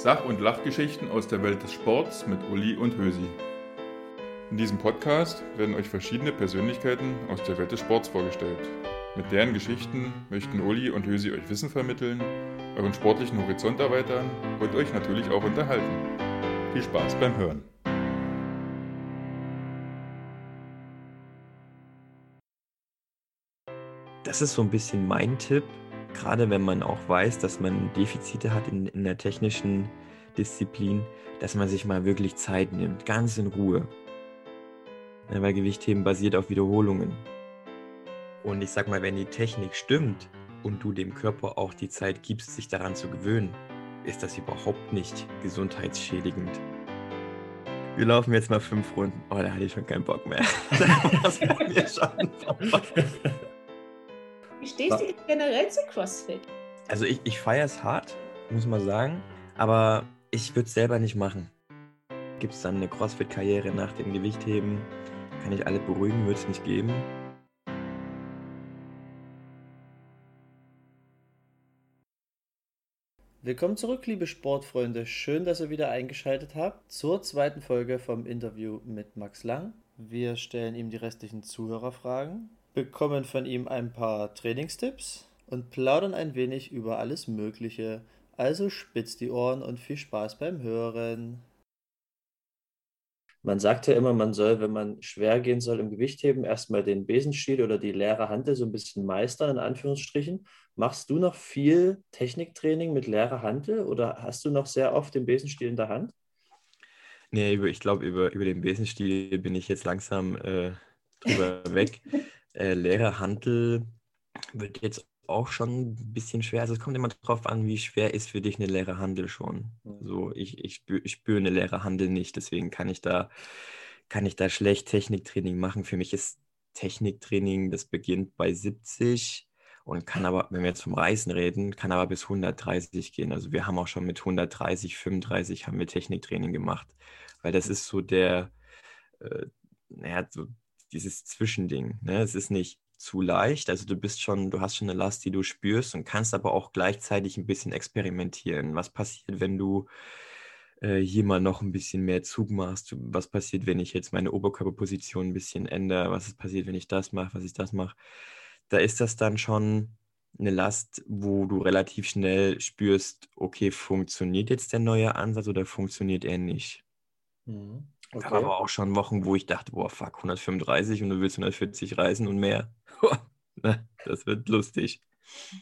Sach- und Lachgeschichten aus der Welt des Sports mit Uli und Hösi. In diesem Podcast werden euch verschiedene Persönlichkeiten aus der Welt des Sports vorgestellt. Mit deren Geschichten möchten Uli und Hösi euch Wissen vermitteln, euren sportlichen Horizont erweitern und euch natürlich auch unterhalten. Viel Spaß beim Hören. Das ist so ein bisschen mein Tipp, gerade wenn man auch weiß, dass man Defizite hat in, in der technischen Disziplin, dass man sich mal wirklich Zeit nimmt, ganz in Ruhe. Ja, weil Gewichtheben basiert auf Wiederholungen. Und ich sag mal, wenn die Technik stimmt und du dem Körper auch die Zeit gibst, sich daran zu gewöhnen, ist das überhaupt nicht gesundheitsschädigend. Wir laufen jetzt mal fünf Runden. Oh, da hatte ich schon keinen Bock mehr. das war mir schon Wie stehst du generell zu CrossFit? Also ich, ich feiere es hart, muss man sagen, aber ich würde es selber nicht machen. Gibt es dann eine CrossFit-Karriere nach dem Gewichtheben? Kann ich alle beruhigen, würde es nicht geben. Willkommen zurück, liebe Sportfreunde. Schön, dass ihr wieder eingeschaltet habt zur zweiten Folge vom Interview mit Max Lang. Wir stellen ihm die restlichen Zuhörerfragen, bekommen von ihm ein paar Trainingstipps und plaudern ein wenig über alles Mögliche. Also spitzt die Ohren und viel Spaß beim Hören. Man sagt ja immer, man soll, wenn man schwer gehen soll im Gewichtheben, erstmal den Besenstiel oder die leere Hantel so ein bisschen meistern, in Anführungsstrichen. Machst du noch viel Techniktraining mit leerer Hantel oder hast du noch sehr oft den Besenstiel in der Hand? Nee, ich glaube, über, über den Besenstiel bin ich jetzt langsam äh, drüber weg. Äh, leere Hantel wird jetzt auch schon ein bisschen schwer. Also es kommt immer darauf an, wie schwer ist für dich eine leere Handel schon. Mhm. So, ich, ich, spüre, ich spüre eine leere Handel nicht, deswegen kann ich da, kann ich da schlecht Techniktraining machen. Für mich ist Techniktraining, das beginnt bei 70 und kann aber, wenn wir jetzt vom Reisen reden, kann aber bis 130 gehen. Also wir haben auch schon mit 130, 35 haben wir Techniktraining gemacht, weil das ist so der, äh, naja, so dieses Zwischending. Ne? Es ist nicht zu leicht. Also du bist schon, du hast schon eine Last, die du spürst und kannst aber auch gleichzeitig ein bisschen experimentieren. Was passiert, wenn du äh, hier mal noch ein bisschen mehr Zug machst? Was passiert, wenn ich jetzt meine Oberkörperposition ein bisschen ändere? Was passiert, wenn ich das mache, was ich das mache? Da ist das dann schon eine Last, wo du relativ schnell spürst, okay, funktioniert jetzt der neue Ansatz oder funktioniert er nicht? Mhm. Okay. Gab aber auch schon Wochen, wo ich dachte, boah, fuck, 135 und du willst 140 reisen und mehr. das wird lustig.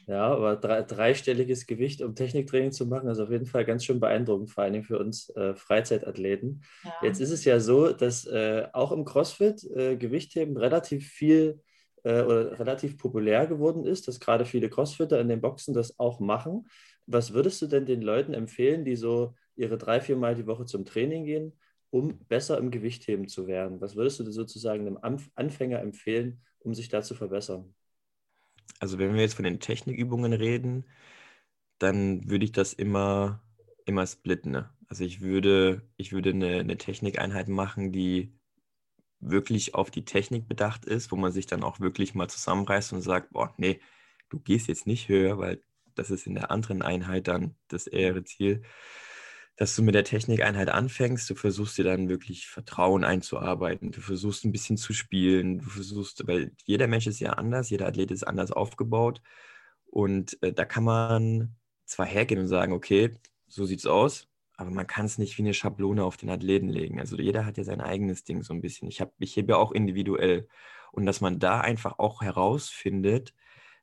Ja, aber drei, dreistelliges Gewicht, um Techniktraining zu machen, ist auf jeden Fall ganz schön beeindruckend, vor allem für uns äh, Freizeitathleten. Ja. Jetzt ist es ja so, dass äh, auch im CrossFit äh, Gewichtheben relativ viel äh, oder relativ populär geworden ist, dass gerade viele Crossfitter in den Boxen das auch machen. Was würdest du denn den Leuten empfehlen, die so ihre drei, vier Mal die Woche zum Training gehen? Um besser im Gewichtheben zu werden? Was würdest du sozusagen einem Anfänger empfehlen, um sich da zu verbessern? Also wenn wir jetzt von den Technikübungen reden, dann würde ich das immer, immer splitten. Ne? Also ich würde, ich würde eine, eine Technikeinheit machen, die wirklich auf die Technik bedacht ist, wo man sich dann auch wirklich mal zusammenreißt und sagt, boah, nee, du gehst jetzt nicht höher, weil das ist in der anderen Einheit dann das ehre Ziel dass du mit der Technikeinheit anfängst, du versuchst dir dann wirklich Vertrauen einzuarbeiten, du versuchst ein bisschen zu spielen, du versuchst, weil jeder Mensch ist ja anders, jeder Athlet ist anders aufgebaut und äh, da kann man zwar hergehen und sagen, okay, so sieht's aus, aber man kann es nicht wie eine Schablone auf den Athleten legen. Also jeder hat ja sein eigenes Ding so ein bisschen. Ich, hab, ich hebe ja auch individuell und dass man da einfach auch herausfindet,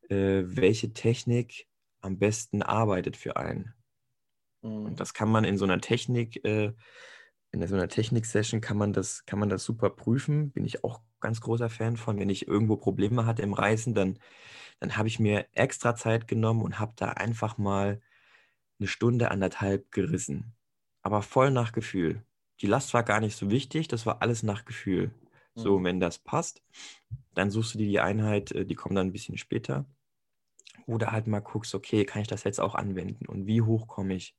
äh, welche Technik am besten arbeitet für einen. Und mhm. das kann man in so einer Technik, äh, in so einer Technik-Session kann man das, kann man das super prüfen. Bin ich auch ganz großer Fan von. Wenn ich irgendwo Probleme hatte im Reisen, dann, dann habe ich mir extra Zeit genommen und habe da einfach mal eine Stunde, anderthalb gerissen. Aber voll nach Gefühl. Die Last war gar nicht so wichtig, das war alles nach Gefühl. So, mhm. wenn das passt, dann suchst du dir die Einheit, äh, die kommt dann ein bisschen später. Oder halt mal guckst, okay, kann ich das jetzt auch anwenden und wie hoch komme ich?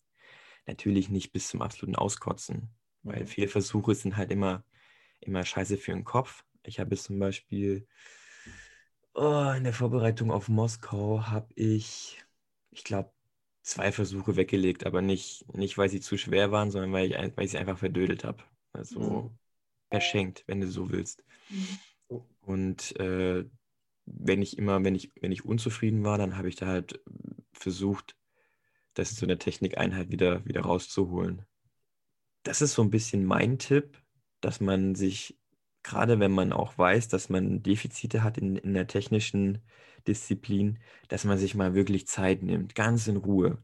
Natürlich nicht bis zum absoluten Auskotzen, weil mhm. viele Versuche sind halt immer, immer scheiße für den Kopf. Ich habe zum Beispiel oh, in der Vorbereitung auf Moskau habe ich, ich glaube, zwei Versuche weggelegt, aber nicht, nicht weil sie zu schwer waren, sondern weil ich, weil ich sie einfach verdödelt habe. Also mhm. verschenkt, wenn du so willst. Mhm. Und äh, wenn ich immer, wenn ich, wenn ich unzufrieden war, dann habe ich da halt versucht, das in so eine Technikeinheit wieder, wieder rauszuholen. Das ist so ein bisschen mein Tipp, dass man sich, gerade wenn man auch weiß, dass man Defizite hat in, in der technischen Disziplin, dass man sich mal wirklich Zeit nimmt, ganz in Ruhe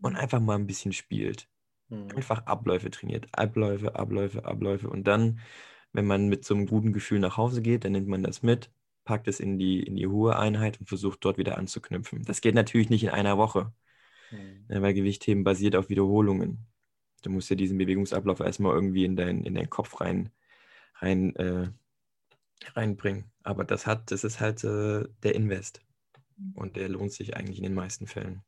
und einfach mal ein bisschen spielt. Mhm. Einfach Abläufe trainiert. Abläufe, Abläufe, Abläufe. Und dann, wenn man mit so einem guten Gefühl nach Hause geht, dann nimmt man das mit, packt es in die, in die hohe Einheit und versucht dort wieder anzuknüpfen. Das geht natürlich nicht in einer Woche, mhm. weil Gewichtheben basiert auf Wiederholungen. Du musst ja diesen Bewegungsablauf erstmal irgendwie in, dein, in deinen Kopf rein, rein äh, reinbringen. Aber das hat, das ist halt äh, der Invest. Mhm. Und der lohnt sich eigentlich in den meisten Fällen.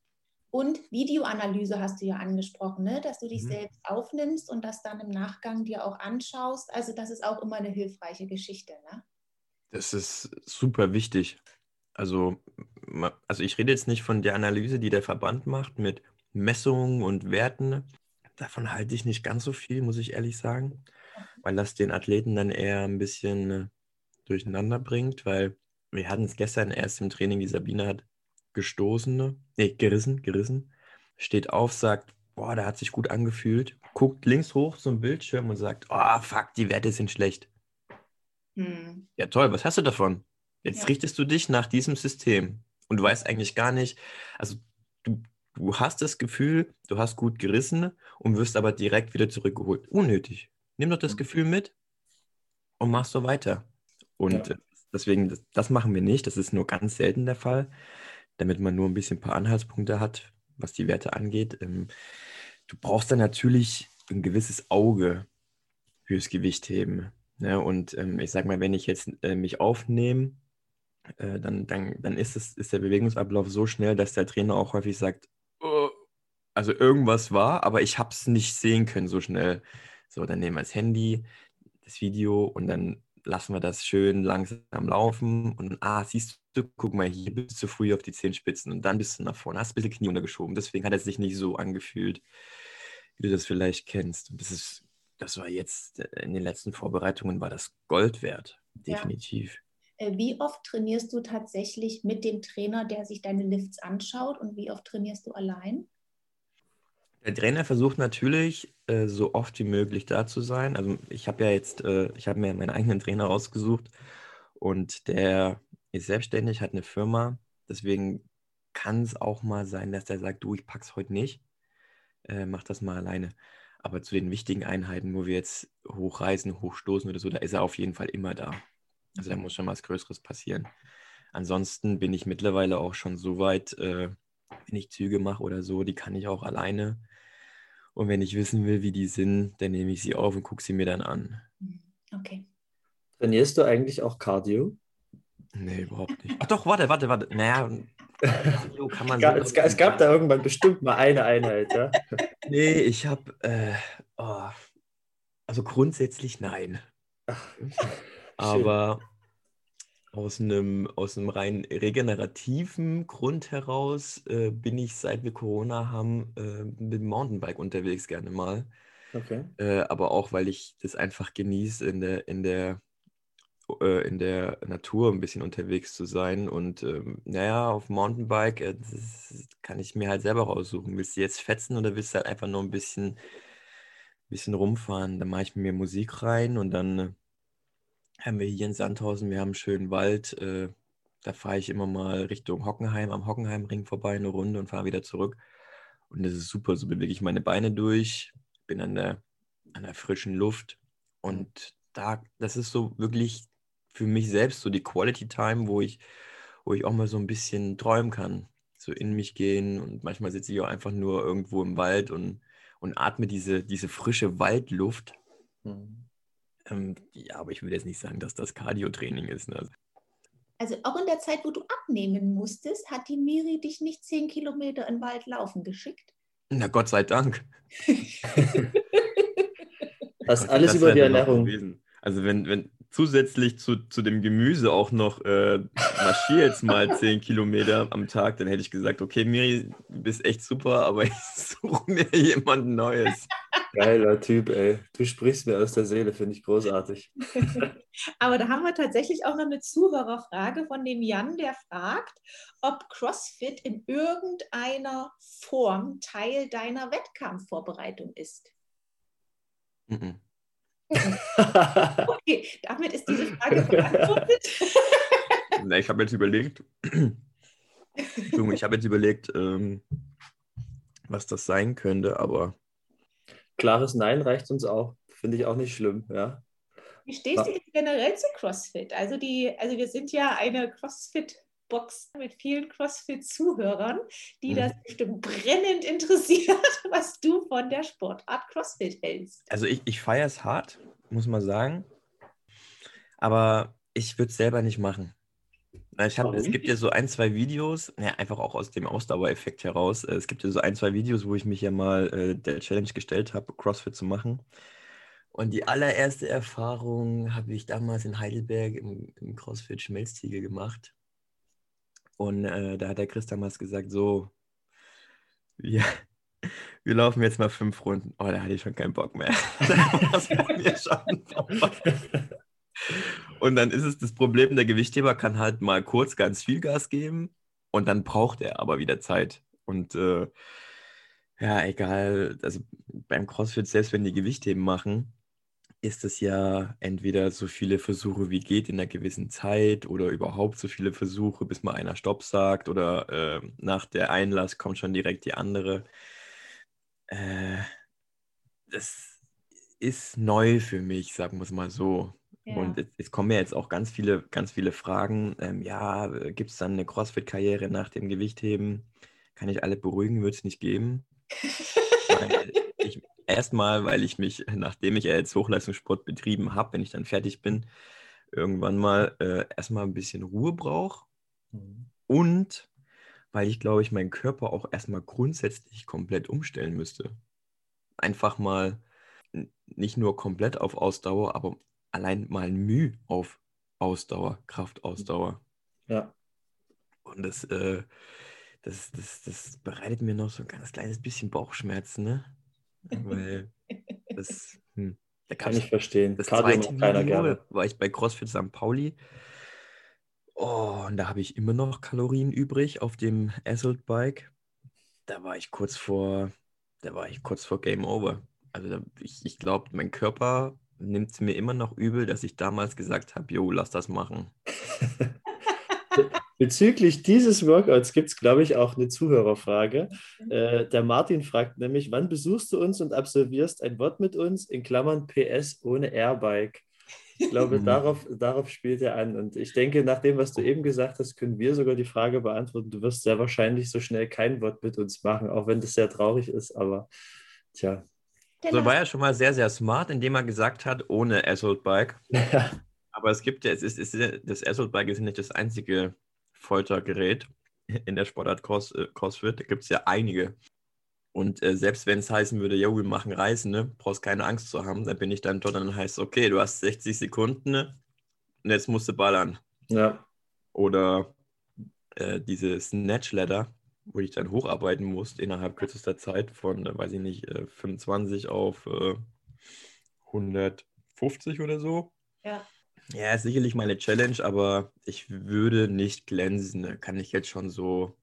Und Videoanalyse hast du ja angesprochen, ne? dass du dich mhm. selbst aufnimmst und das dann im Nachgang dir auch anschaust. Also das ist auch immer eine hilfreiche Geschichte. Ne? Das ist super wichtig. Also, also ich rede jetzt nicht von der Analyse, die der Verband macht mit Messungen und Werten. Davon halte ich nicht ganz so viel, muss ich ehrlich sagen, weil das den Athleten dann eher ein bisschen äh, durcheinander bringt, weil wir hatten es gestern erst im Training, die Sabine hat gestoßen, nee, gerissen, gerissen, steht auf, sagt, boah, der hat sich gut angefühlt, guckt links hoch zum Bildschirm und sagt, oh, fuck, die Werte sind schlecht. Hm. Ja, toll, was hast du davon? Jetzt ja. richtest du dich nach diesem System und du weißt eigentlich gar nicht, also du, du hast das Gefühl, du hast gut gerissen und wirst aber direkt wieder zurückgeholt. Unnötig. Nimm doch das mhm. Gefühl mit und mach so weiter. Und ja. deswegen, das, das, machen wir nicht. Das ist nur ganz selten der Fall, damit man nur ein bisschen ein paar Anhaltspunkte hat, was die Werte angeht. Ähm, du brauchst dann natürlich ein gewisses Auge fürs Gewichtheben. Ne? Und ähm, ich sage mal, wenn ich jetzt äh, mich aufnehme, äh, dann, dann, dann ist, es, ist der Bewegungsablauf so schnell, dass der Trainer auch häufig sagt, oh, also irgendwas war, aber ich habe es nicht sehen können so schnell. So, dann nehmen wir das Handy, das Video und dann lassen wir das schön langsam laufen und ah, siehst du, guck mal, hier bist du zu früh auf die Zehenspitzen und dann bist du nach vorne, hast ein bisschen Knie untergeschoben. Deswegen hat es sich nicht so angefühlt, wie du das vielleicht kennst. Und das ist, das war jetzt äh, in den letzten Vorbereitungen war das Gold wert, definitiv. Ja. Äh, wie oft trainierst du tatsächlich mit dem Trainer, der sich deine Lifts anschaut und wie oft trainierst du allein? Der Trainer versucht natürlich, äh, so oft wie möglich da zu sein. Also ich habe ja jetzt, äh, ich habe mir meinen eigenen Trainer ausgesucht und der ist selbstständig, hat eine Firma. Deswegen kann es auch mal sein, dass der sagt, du, ich pack's heute nicht, mach das mal alleine. Aber zu den wichtigen Einheiten, wo wir jetzt hochreisen, hochstoßen oder so, da ist er auf jeden Fall immer da. Also da muss schon was Größeres passieren. Ansonsten bin ich mittlerweile auch schon so weit, äh, wenn ich Züge mache oder so, die kann ich auch alleine. Und wenn ich wissen will, wie die sind, dann nehme ich sie auf und gucke sie mir dann an. Mhm. Okay. Trainierst du eigentlich auch Cardio? Nee, überhaupt nicht. Ach doch, warte, warte, warte. Naja, kann man so es, es, gab da irgendwann bestimmt mal eine Einheit, ja? Nee, ich habe, äh, oh, also grundsätzlich nein. Ach, Aber aus einem, aus einem rein regenerativen Grund heraus äh, bin ich, seit wir Corona haben, äh, mit dem Mountainbike unterwegs gerne mal. Okay. Äh, aber auch, weil ich das einfach genieße, in der, in der, äh, in der Natur ein bisschen unterwegs zu sein. Und ähm, naja, auf Mountainbike äh, kann ich mir halt selber raussuchen. Willst du jetzt fetzen oder willst du halt einfach nur ein bisschen, bisschen rumfahren? Dann mache ich mir Musik rein und dann äh, haben wir hier in Sandhausen, wir haben einen schönen Wald. Äh, da fahre ich immer mal Richtung Hockenheim, am Hockenheimring vorbei eine Runde und fahre wieder zurück. Und das ist super. So bewege ich meine Beine durch, bin an der, an der frischen Luft. Und da, das ist so wirklich für mich selbst so die Quality Time, wo ich, wo ich auch mal so ein bisschen träumen kann. So in mich gehen und manchmal sitze ich auch einfach nur irgendwo im Wald und, und atme diese, diese frische Waldluft. Mhm. Ähm, ja, aber ich will jetzt nicht sagen, dass das Cardio-Training ist. Ne? Also auch in der Zeit, wo du abnehmen musstest, hat die Miri dich nicht zehn Kilometer in den Wald laufen geschickt? Na Gott sei Dank. das ist alles über die Ernährung. Also wenn, wenn, zusätzlich zu, zu dem Gemüse auch noch äh, marschiere jetzt mal 10 Kilometer am Tag, dann hätte ich gesagt, okay, Miri, du bist echt super, aber ich suche mir jemand Neues. Geiler Typ, ey. Du sprichst mir aus der Seele, finde ich großartig. aber da haben wir tatsächlich auch noch eine Zuhörerfrage von dem Jan, der fragt, ob CrossFit in irgendeiner Form Teil deiner Wettkampfvorbereitung ist. Mhm. okay, damit ist diese Frage beantwortet. Na, ich habe jetzt überlegt, ich habe jetzt überlegt, ähm, was das sein könnte, aber. Klares Nein reicht uns auch. Finde ich auch nicht schlimm, ja. Wie stehst du generell zu CrossFit? Also, die, also wir sind ja eine CrossFit-Box mit vielen CrossFit-Zuhörern, die mhm. das bestimmt brennend interessiert, was du von der Sportart CrossFit hältst. Also ich, ich feiere es hart, muss man sagen. Aber ich würde es selber nicht machen. Ich hab, es gibt ja so ein, zwei Videos, ja, einfach auch aus dem Ausdauereffekt heraus. Es gibt ja so ein, zwei Videos, wo ich mich ja mal äh, der Challenge gestellt habe, CrossFit zu machen. Und die allererste Erfahrung habe ich damals in Heidelberg im, im CrossFit Schmelztiegel gemacht. Und äh, da hat der Chris damals gesagt, so, ja, wir laufen jetzt mal fünf Runden. Oh, da hatte ich schon keinen Bock mehr. und dann ist es das Problem, der Gewichtheber kann halt mal kurz ganz viel Gas geben und dann braucht er aber wieder Zeit. Und äh, ja, egal, also beim CrossFit, selbst wenn die Gewichtheben machen, ist es ja entweder so viele Versuche wie geht in einer gewissen Zeit oder überhaupt so viele Versuche, bis mal einer Stopp sagt oder äh, nach der Einlass kommt schon direkt die andere. Äh, das ist neu für mich, sagen wir es mal so. Und es, es, kommen ja jetzt auch ganz viele, ganz viele Fragen. Ähm, ja, gibt es dann eine CrossFit-Karriere nach dem Gewichtheben? Kann ich alle beruhigen? Wird es nicht geben. Erstmal, weil ich mich, nachdem ich jetzt Hochleistungssport betrieben habe, wenn ich dann fertig bin, irgendwann mal äh, erstmal ein bisschen Ruhe brauche. Mhm. Und weil ich glaube ich meinen Körper auch erstmal grundsätzlich komplett umstellen müsste. Einfach mal nicht nur komplett auf Ausdauer, aber allein mal Mühe auf Ausdauer, Kraftausdauer. Ja. Und das, äh, das, das, das bereitet mir noch so ein ganz kleines bisschen Bauchschmerzen, ne? Weil das, hm, da kann ich verstehen. Das Cardio zweite keiner gerne. war ich bei CrossFit St. Pauli. Oh, und da habe ich immer noch Kalorien übrig auf dem Assault Bike. Da war ich kurz vor, da war ich kurz vor Game Over. Also da, ich, ich glaube, mein Körper nimmt es mir immer noch übel, dass ich damals gesagt habe, jo, lass das machen. Bezüglich dieses Workouts gibt es, glaube ich, auch eine Zuhörerfrage. Mhm. Äh, der Martin fragt nämlich, wann besuchst du uns und absolvierst ein Wort mit uns, in Klammern PS ohne Airbike? Ich glaube, mhm. darauf, darauf spielt er an. Und ich denke, nach dem, was du eben gesagt hast, können wir sogar die Frage beantworten. Du wirst sehr wahrscheinlich so schnell kein Wort mit uns machen, auch wenn das sehr traurig ist. Aber tja, also war ja schon mal sehr, sehr smart, indem er gesagt hat, ohne Assault Bike. Ja. Aber es gibt ja, es ist, es ist, das Assault Bike ist nicht das einzige Foltergerät in der Sportart Cross, äh, CrossFit. Da gibt es ja einige. Und äh, selbst wenn es heißen würde, ja, wir machen Reisen, ne, brauchst keine Angst zu haben, dann bin ich dann dort und dann heißt okay, du hast 60 Sekunden ne, und jetzt musst du ballern. Ja. Oder äh, diese Snatch Ladder, wo ich dann hocharbeiten musste innerhalb kürzester Zeit von, äh, weiß ich nicht, 25 äh, auf 150 äh, oder so. Ja. Ja, ist sicherlich meine Challenge, aber ich würde nicht glänzen, kann ich jetzt schon so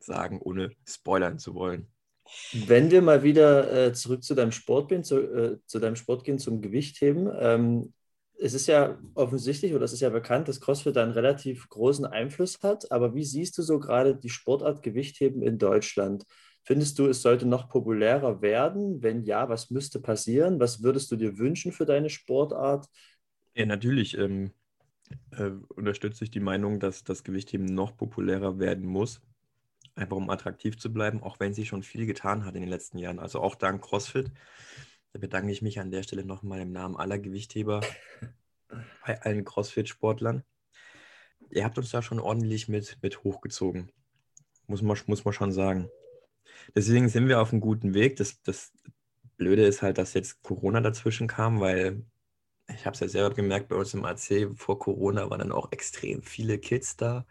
sagen, ohne spoilern zu wollen. Wenn wir mal wieder äh, zurück zu deinem Sport gehen, zu, äh, zu, deinem Sport gehen, zum Gewichtheben, ähm, es ist ja offensichtlich oder es ist ja bekannt, dass CrossFit einen relativ großen Einfluss hat. Aber wie siehst du so gerade die Sportart Gewichtheben in Deutschland? Findest du, es sollte noch populärer werden? Wenn ja, was müsste passieren? Was würdest du dir wünschen für deine Sportart? Ja, natürlich ähm, äh, unterstütze ich die Meinung, dass das Gewichtheben noch populärer werden muss. Einfach um attraktiv zu bleiben, auch wenn sie schon viel getan hat in den letzten Jahren. Also auch dank CrossFit da bedanke ich mich an der Stelle nochmal im Namen aller Gewichtheber bei allen CrossFit-Sportlern. Ihr habt uns da schon ordentlich mit, mit hochgezogen. Muss man, muss man schon sagen. Deswegen sind wir auf einem guten Weg. Das, das Blöde ist halt, dass jetzt Corona dazwischen kam, weil ich habe es ja selber gemerkt, bei uns im AC vor Corona waren dann auch extrem viele Kids da.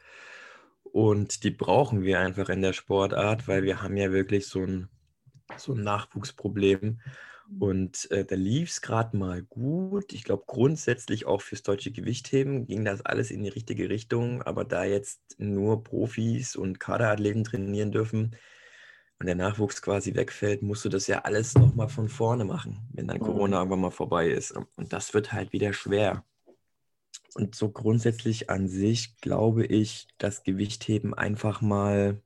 Und die brauchen wir einfach in der Sportart, weil wir haben ja wirklich so ein, so ein Nachwuchsproblem. Und äh, da lief es gerade mal gut. Ich glaube, grundsätzlich auch fürs deutsche Gewichtheben ging das alles in die richtige Richtung. Aber da jetzt nur Profis und Kaderathleten trainieren dürfen und der Nachwuchs quasi wegfällt, musst du das ja alles nochmal von vorne machen, wenn dann Corona mhm. irgendwann mal vorbei ist. Und das wird halt wieder schwer. Und so grundsätzlich an sich glaube ich, dass Gewichtheben einfach mal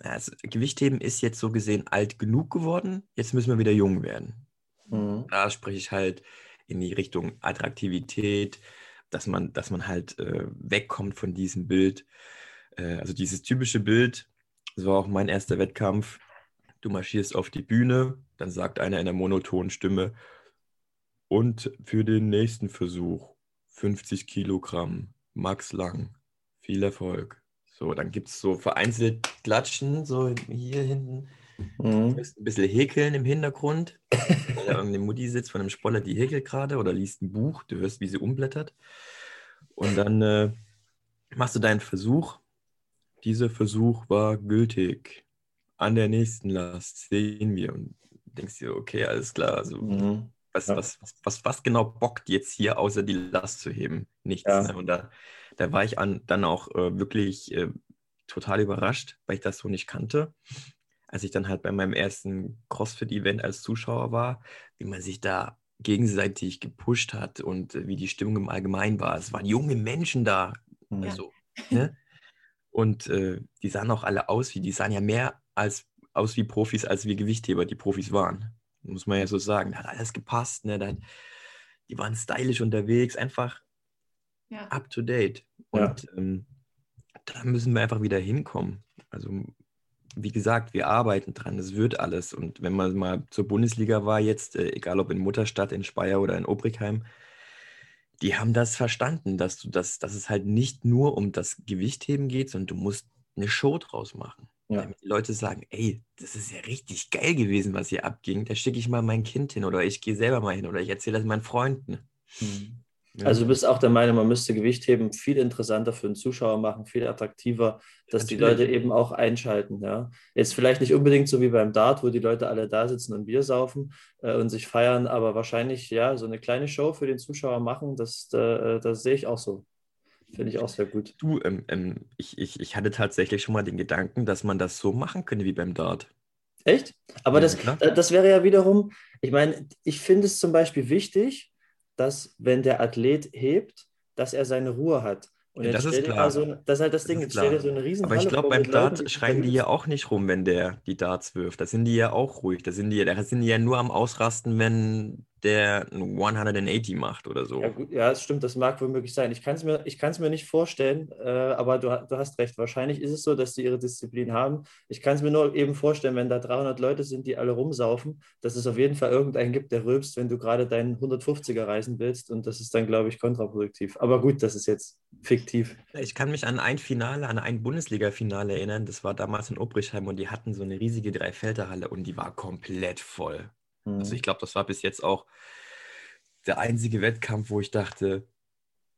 also Gewichtheben ist jetzt so gesehen alt genug geworden, jetzt müssen wir wieder jung werden. Mhm. Da spreche ich halt in die Richtung Attraktivität, dass man, dass man halt äh, wegkommt von diesem Bild. Äh, also dieses typische Bild, das war auch mein erster Wettkampf. Du marschierst auf die Bühne, dann sagt einer in der monotonen Stimme, und für den nächsten Versuch 50 Kilogramm, Max Lang, viel Erfolg. So, dann gibt es so vereinzelt Klatschen, so hier hinten. Mhm. ein bisschen häkeln im Hintergrund. irgendeine Mutti sitzt von einem Spoller, die häkelt gerade oder liest ein Buch. Du hörst, wie sie umblättert. Und dann äh, machst du deinen Versuch. Dieser Versuch war gültig. An der nächsten Last sehen wir und denkst dir, okay, alles klar. Also, mhm. was, ja. was, was, was, was, genau bockt jetzt hier, außer die Last zu heben? Nichts. Ja. Ne? Und da da war ich an, dann auch äh, wirklich äh, total überrascht, weil ich das so nicht kannte. Als ich dann halt bei meinem ersten CrossFit-Event als Zuschauer war, wie man sich da gegenseitig gepusht hat und äh, wie die Stimmung im Allgemeinen war. Es waren junge Menschen da. Ja. Also, ne? Und äh, die sahen auch alle aus wie, die sahen ja mehr als, aus wie Profis, als wie Gewichtheber die Profis waren. Muss man ja so sagen. Da hat alles gepasst. Ne? Da, die waren stylisch unterwegs, einfach ja. up to date. Und ja. ähm, da müssen wir einfach wieder hinkommen. Also, wie gesagt, wir arbeiten dran, es wird alles. Und wenn man mal zur Bundesliga war, jetzt, äh, egal ob in Mutterstadt, in Speyer oder in Obrigheim, die haben das verstanden, dass du das, dass es halt nicht nur um das Gewichtheben geht, sondern du musst eine Show draus machen. Ja. Damit die Leute sagen, ey, das ist ja richtig geil gewesen, was hier abging. Da schicke ich mal mein Kind hin oder ich gehe selber mal hin oder ich erzähle das meinen Freunden. Mhm. Also du bist auch der Meinung, man müsste Gewichtheben viel interessanter für den Zuschauer machen, viel attraktiver, dass Natürlich. die Leute eben auch einschalten. Ja. Jetzt vielleicht nicht unbedingt so wie beim Dart, wo die Leute alle da sitzen und Bier saufen äh, und sich feiern, aber wahrscheinlich ja so eine kleine Show für den Zuschauer machen, das, äh, das sehe ich auch so. Finde ich auch sehr gut. Du, ähm, ähm, ich, ich, ich hatte tatsächlich schon mal den Gedanken, dass man das so machen könnte wie beim Dart. Echt? Aber ja, das, das wäre ja wiederum, ich meine, ich finde es zum Beispiel wichtig, dass, wenn der Athlet hebt, dass er seine Ruhe hat. Und ja, das ist klar. So, das ist halt das, das Ding, jetzt stell dir so eine riesen Aber ich glaube, beim Dart Leuten, schreien die ja auch nicht rum, wenn der die Darts wirft. Da sind die ja auch ruhig. Da sind die, da sind die ja nur am Ausrasten, wenn der 180 macht oder so. Ja, gut, ja, das stimmt, das mag wohl möglich sein. Ich kann es mir, mir nicht vorstellen, äh, aber du, du hast recht. Wahrscheinlich ist es so, dass sie ihre Disziplin haben. Ich kann es mir nur eben vorstellen, wenn da 300 Leute sind, die alle rumsaufen, dass es auf jeden Fall irgendeinen gibt, der rülpst, wenn du gerade deinen 150er reisen willst. Und das ist dann, glaube ich, kontraproduktiv. Aber gut, das ist jetzt fiktiv. Ich kann mich an ein Finale, an ein Bundesliga-Finale erinnern. Das war damals in Obrichheim und die hatten so eine riesige Dreifelderhalle und die war komplett voll. Also mhm. Also ich glaube, das war bis jetzt auch der einzige Wettkampf, wo ich dachte,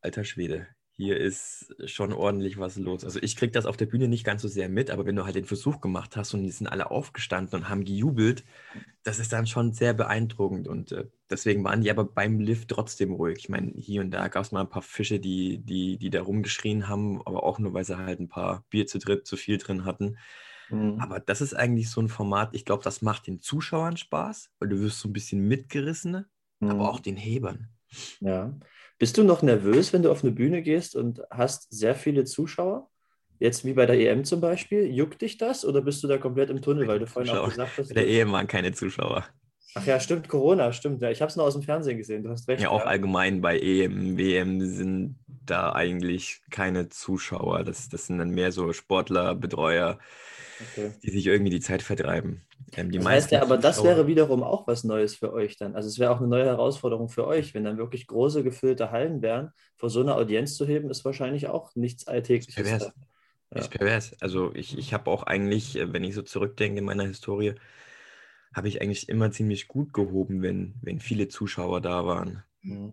alter Schwede, hier ist schon ordentlich was los. Also ich kriege das auf der Bühne nicht ganz so sehr mit, aber wenn du halt den Versuch gemacht hast und die sind alle aufgestanden und haben gejubelt, das ist dann schon sehr beeindruckend und äh, deswegen waren die aber beim Lift trotzdem ruhig. Ich meine, hier und da gab es mal ein paar Fische, die, die, die da rumgeschrien haben, aber auch nur, weil sie halt ein paar Bier zu dritt zu viel drin hatten. Mhm. Aber das ist eigentlich so ein Format, ich glaube, das macht den Zuschauern Spaß, weil du wirst so ein bisschen mitgerissen, mhm. aber auch den Hebern. Ja. Bist du noch nervös, wenn du auf eine Bühne gehst und hast sehr viele Zuschauer? Jetzt wie bei der EM zum Beispiel, juckt dich das oder bist du da komplett im Tunnel, weil du vorhin Zuschauer. auch gesagt hast? Bei der EM waren keine Zuschauer. Ach ja, stimmt, Corona, stimmt. Ja, ich habe es nur aus dem Fernsehen gesehen, du hast recht. Ja, auch ja. allgemein bei EM, WM sind da eigentlich keine Zuschauer. Das, das sind dann mehr so Sportler, Betreuer, okay. die sich irgendwie die Zeit vertreiben. Ähm, die das heißt ja, aber das wäre wiederum auch was Neues für euch dann. Also es wäre auch eine neue Herausforderung für euch, wenn dann wirklich große gefüllte Hallen wären. Vor so einer Audienz zu heben, ist wahrscheinlich auch nichts Alltägliches. Pervers. Ja. Ist pervers. Also ich, ich habe auch eigentlich, äh, wenn ich so zurückdenke in meiner Historie, habe ich eigentlich immer ziemlich gut gehoben, wenn, wenn viele Zuschauer da waren. Mhm.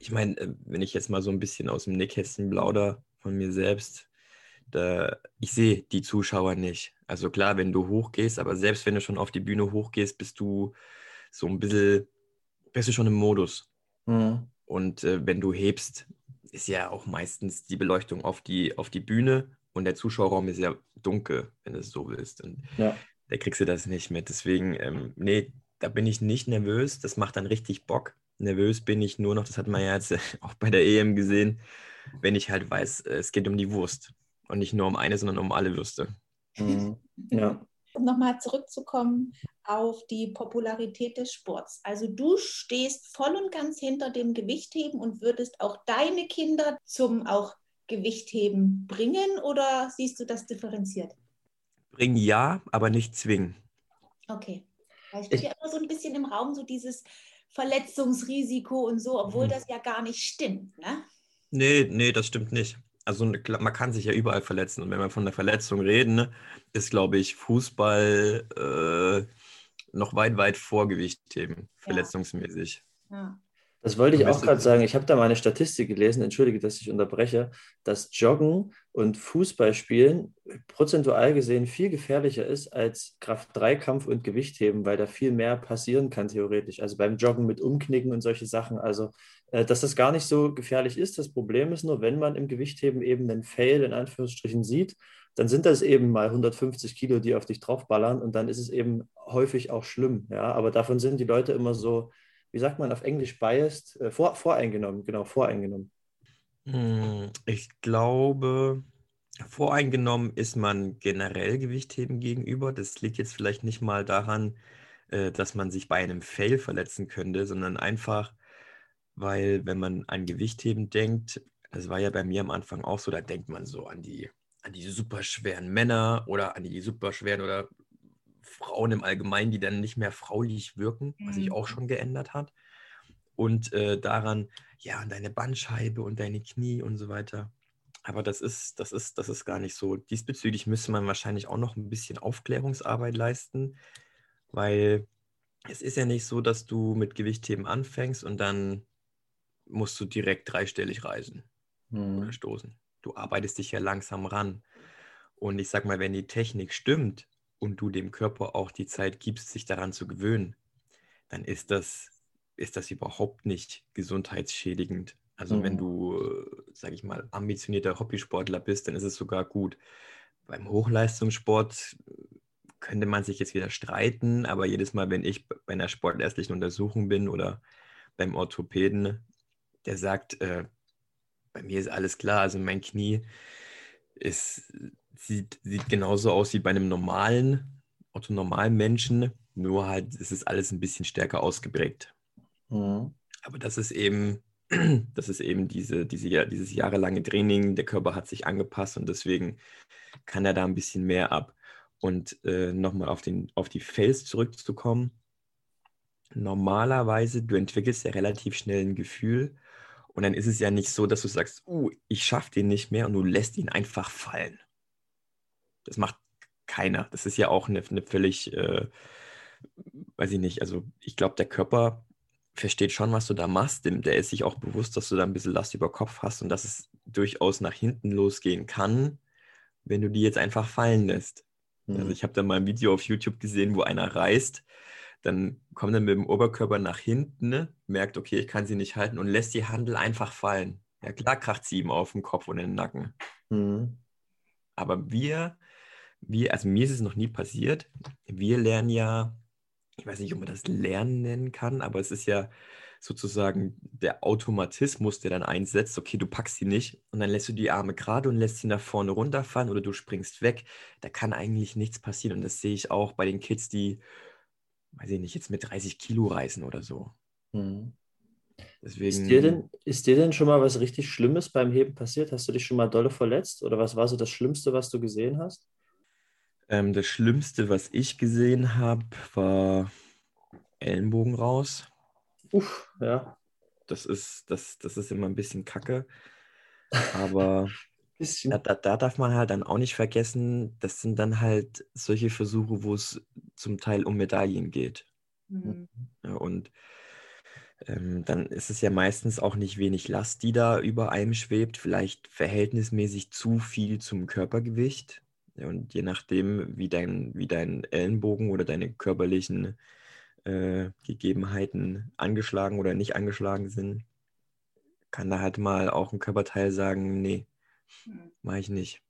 ich meine, äh, wenn ich jetzt mal so ein bisschen aus dem Nickkästchen plauder von mir selbst, da, ich sehe die Zuschauer nicht. Also klar, wenn du hochgehst, aber selbst wenn du schon auf die Bühne hochgehst, bist du so ein bisschen, bist du schon im Modus. Mhm. Und äh, wenn du hebst, ist ja auch meistens die Beleuchtung auf die, auf die Bühne und der Zuschauerraum ist ja dunkel, wenn du es so willst. Und ja. da kriegst du das nicht mit. Deswegen, ähm, nee, da bin ich nicht nervös. Das macht dann richtig Bock. Nervös bin ich nur noch, das hat man ja jetzt auch bei der EM gesehen, wenn ich halt weiß, es geht um die Wurst. Und nicht nur um eine, sondern um alle Würste. Mhm. Ja. Um nochmal zurückzukommen auf die Popularität des Sports. Also du stehst voll und ganz hinter dem Gewichtheben und würdest auch deine Kinder zum auch Gewichtheben bringen oder siehst du das differenziert? Bringen ja, aber nicht zwingen. Okay. Weil steht ja immer so ein bisschen im Raum, so dieses Verletzungsrisiko und so, obwohl mhm. das ja gar nicht stimmt, ne? Nee, nee, das stimmt nicht also man kann sich ja überall verletzen. Und wenn wir von der Verletzung reden, ne, ist, glaube ich, Fußball äh, noch weit, weit vor Gewichtheben, verletzungsmäßig. Ja. Das wollte ich auch gerade sagen. Ich habe da mal eine Statistik gelesen, entschuldige, dass ich unterbreche, dass Joggen und Fußballspielen prozentual gesehen viel gefährlicher ist als Kraft-3-Kampf und Gewichtheben, weil da viel mehr passieren kann theoretisch. Also beim Joggen mit Umknicken und solche Sachen. Also, dass das gar nicht so gefährlich ist. Das Problem ist nur, wenn man im Gewichtheben eben einen Fail in Anführungsstrichen sieht, dann sind das eben mal 150 Kilo, die auf dich draufballern und dann ist es eben häufig auch schlimm. Ja, aber davon sind die Leute immer so wie sagt man auf Englisch, biased, äh, vor, voreingenommen, genau, voreingenommen. Hm, ich glaube, voreingenommen ist man generell Gewichtheben gegenüber. Das liegt jetzt vielleicht nicht mal daran, äh, dass man sich bei einem Fail verletzen könnte, sondern einfach, weil wenn man an Gewichtheben denkt, das war ja bei mir am Anfang auch so, da denkt man so an die, an die superschweren Männer oder an die superschweren oder Frauen im Allgemeinen, die dann nicht mehr fraulich wirken, was sich auch mhm. schon geändert hat. Und äh, daran, ja, deine Bandscheibe und deine Knie und so weiter. Aber das ist, das ist, das ist gar nicht so. Diesbezüglich müsste man wahrscheinlich auch noch ein bisschen Aufklärungsarbeit leisten, weil es ist ja nicht so, dass du mit Gewichtheben anfängst und dann musst du direkt dreistellig reisen mhm. oder stoßen. Du arbeitest dich ja langsam ran. Und ich sag mal, wenn die Technik stimmt, und du dem Körper auch die Zeit gibst, sich daran zu gewöhnen, dann ist das, ist das überhaupt nicht gesundheitsschädigend. Also mhm. wenn du, sage ich mal, ambitionierter Hobbysportler bist, dann ist es sogar gut. Beim Hochleistungssport könnte man sich jetzt wieder streiten, aber jedes Mal, wenn ich bei einer sportärztlichen Untersuchung bin oder beim Orthopäden, der sagt, äh, bei mir ist alles klar, also mein Knie ist sieht, sieht genauso aus wie bei einem normalen, orthonormalen Menschen, nur halt ist es alles ein bisschen stärker ausgeprägt. Mhm. Aber das ist eben, das ist eben diese, diese, dieses jahrelange Training, der Körper hat sich angepasst und deswegen kann er da ein bisschen mehr ab. Und äh, nochmal auf, auf die Fels zurückzukommen. Normalerweise, du entwickelst ja relativ schnell ein Gefühl und dann ist es ja nicht so, dass du sagst, uh, ich schaffe den nicht mehr und du lässt ihn einfach fallen. Das macht keiner. Das ist ja auch eine, eine völlig, äh, weiß ich nicht, also ich glaube, der Körper versteht schon, was du da machst. Der ist sich auch bewusst, dass du da ein bisschen Last über Kopf hast und dass es durchaus nach hinten losgehen kann, wenn du die jetzt einfach fallen lässt. Mhm. Also ich habe da mal ein Video auf YouTube gesehen, wo einer reißt, dann kommt er mit dem Oberkörper nach hinten, ne, merkt, okay, ich kann sie nicht halten und lässt die Handel einfach fallen. Ja, klar kracht sie ihm auf den Kopf und in den Nacken. Mhm. Aber wir wir, also mir ist es noch nie passiert. Wir lernen ja, ich weiß nicht, ob man das Lernen nennen kann, aber es ist ja sozusagen der Automatismus, der dann einsetzt, okay, du packst sie nicht und dann lässt du die Arme gerade und lässt sie nach vorne runterfallen oder du springst weg. Da kann eigentlich nichts passieren. Und das sehe ich auch bei den Kids, die, weiß ich nicht, jetzt mit 30 Kilo reißen oder so. Mhm. Deswegen, ist, dir denn, ist dir denn schon mal was richtig Schlimmes beim Heben passiert? Hast du dich schon mal dolle verletzt? Oder was war so das Schlimmste, was du gesehen hast? Ähm, das Schlimmste, was ich gesehen habe, war Ellenbogen raus. Uff, ja. Das ist, das, das ist immer ein bisschen kacke. Aber da, da, da, darf man halt dann auch nicht vergessen, das sind dann halt solche Versuche, wo es zum Teil um Medaillen geht. Mhm. Ja, und ähm, dann ist es ja meistens auch nicht wenig Last, die da über einem schwebt, vielleicht verhältnismäßig zu viel zum Körpergewicht. Und je nachdem, wie dein, wie dein Ellenbogen oder deine körperlichen äh, Gegebenheiten angeschlagen oder nicht angeschlagen sind, kann da halt mal auch ein Körperteil sagen, nee. Mache ich nicht.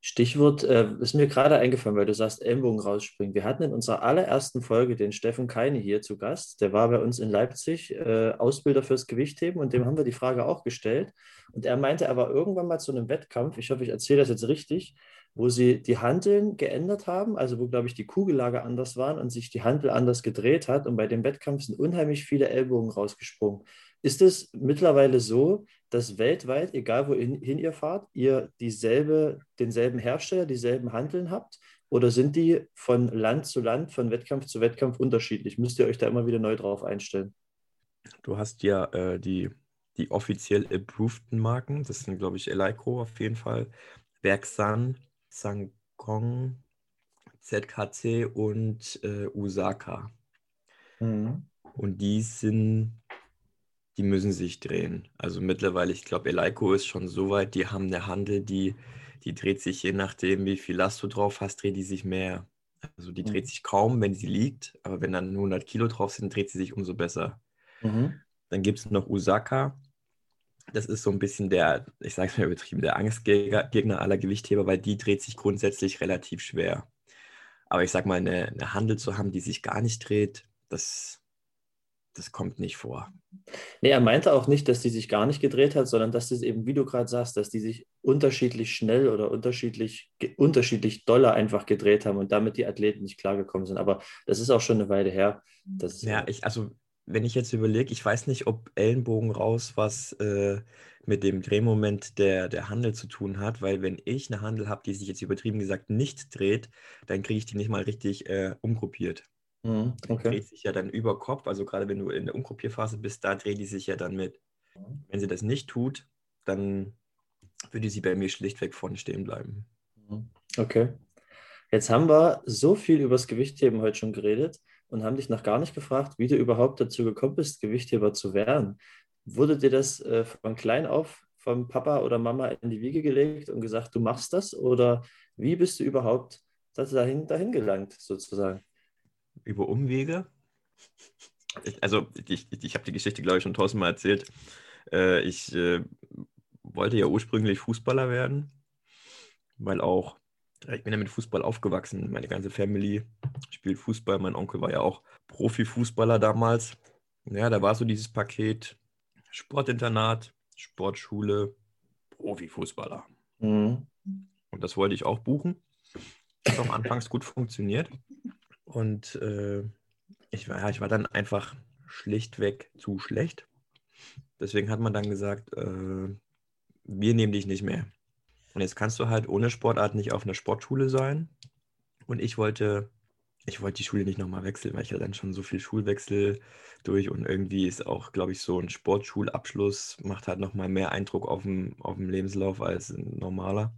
Stichwort äh, ist mir gerade eingefallen, weil du sagst, Ellenbogen rausspringen. Wir hatten in unserer allerersten Folge den Steffen Keine hier zu Gast. Der war bei uns in Leipzig äh, Ausbilder fürs Gewichtheben und dem haben wir die Frage auch gestellt. Und er meinte, er war irgendwann mal zu einem Wettkampf, ich hoffe, ich erzähle das jetzt richtig, wo sie die Handeln geändert haben, also wo, glaube ich, die Kugellage anders waren und sich die Handel anders gedreht hat. Und bei dem Wettkampf sind unheimlich viele Ellbogen rausgesprungen. Ist es mittlerweile so, dass weltweit, egal wohin ihr fahrt, ihr dieselbe, denselben Hersteller, dieselben Handeln habt? Oder sind die von Land zu Land, von Wettkampf zu Wettkampf unterschiedlich? Müsst ihr euch da immer wieder neu drauf einstellen? Du hast ja äh, die, die offiziell approveden Marken. Das sind, glaube ich, Eleiko auf jeden Fall, Bergsan, Sangkong, ZKC und äh, Usaka. Mhm. Und die sind die müssen sich drehen. Also mittlerweile, ich glaube, Eleiko ist schon so weit, die haben eine Handel, die, die dreht sich je nachdem, wie viel Last du drauf hast, dreht die sich mehr. Also die mhm. dreht sich kaum, wenn sie liegt, aber wenn dann 100 Kilo drauf sind, dreht sie sich umso besser. Mhm. Dann gibt es noch Usaka. Das ist so ein bisschen der, ich sage es mal übertrieben, der Angstgegner aller Gewichtheber, weil die dreht sich grundsätzlich relativ schwer. Aber ich sage mal, eine, eine Handel zu haben, die sich gar nicht dreht, das, das kommt nicht vor. Nee, er meinte auch nicht, dass die sich gar nicht gedreht hat, sondern dass das eben, wie du gerade sagst, dass die sich unterschiedlich schnell oder unterschiedlich, unterschiedlich doller einfach gedreht haben und damit die Athleten nicht klargekommen sind. Aber das ist auch schon eine Weile her. Das, ja, ich, also wenn ich jetzt überlege, ich weiß nicht, ob Ellenbogen raus was äh, mit dem Drehmoment der, der Handel zu tun hat, weil wenn ich eine Handel habe, die sich jetzt übertrieben gesagt nicht dreht, dann kriege ich die nicht mal richtig äh, umgruppiert. Mhm, okay. dreht sich ja dann über Kopf, also gerade wenn du in der Umgruppierphase bist, da dreht die sich ja dann mit. Wenn sie das nicht tut, dann würde sie bei mir schlichtweg vorne stehen bleiben. Mhm. Okay. Jetzt haben wir so viel über das Gewichtheben heute schon geredet und haben dich noch gar nicht gefragt, wie du überhaupt dazu gekommen bist, Gewichtheber zu werden. Wurde dir das äh, von klein auf vom Papa oder Mama in die Wiege gelegt und gesagt, du machst das? Oder wie bist du überhaupt dahin, dahin gelangt, sozusagen? Über Umwege. Also ich, ich habe die Geschichte, glaube ich, schon tausendmal erzählt. Äh, ich äh, wollte ja ursprünglich Fußballer werden, weil auch, ich bin ja mit Fußball aufgewachsen. Meine ganze Family spielt Fußball. Mein Onkel war ja auch Profifußballer damals. Ja, da war so dieses Paket Sportinternat, Sportschule, Profifußballer. Mhm. Und das wollte ich auch buchen. Hat auch anfangs gut funktioniert. Und äh, ich, war, ja, ich war dann einfach schlichtweg zu schlecht. Deswegen hat man dann gesagt, äh, wir nehmen dich nicht mehr. Und jetzt kannst du halt ohne Sportart nicht auf einer Sportschule sein. Und ich wollte, ich wollte die Schule nicht nochmal wechseln, weil ich ja dann schon so viel Schulwechsel durch und irgendwie ist auch, glaube ich, so ein Sportschulabschluss macht halt nochmal mehr Eindruck auf dem, auf dem Lebenslauf als ein normaler.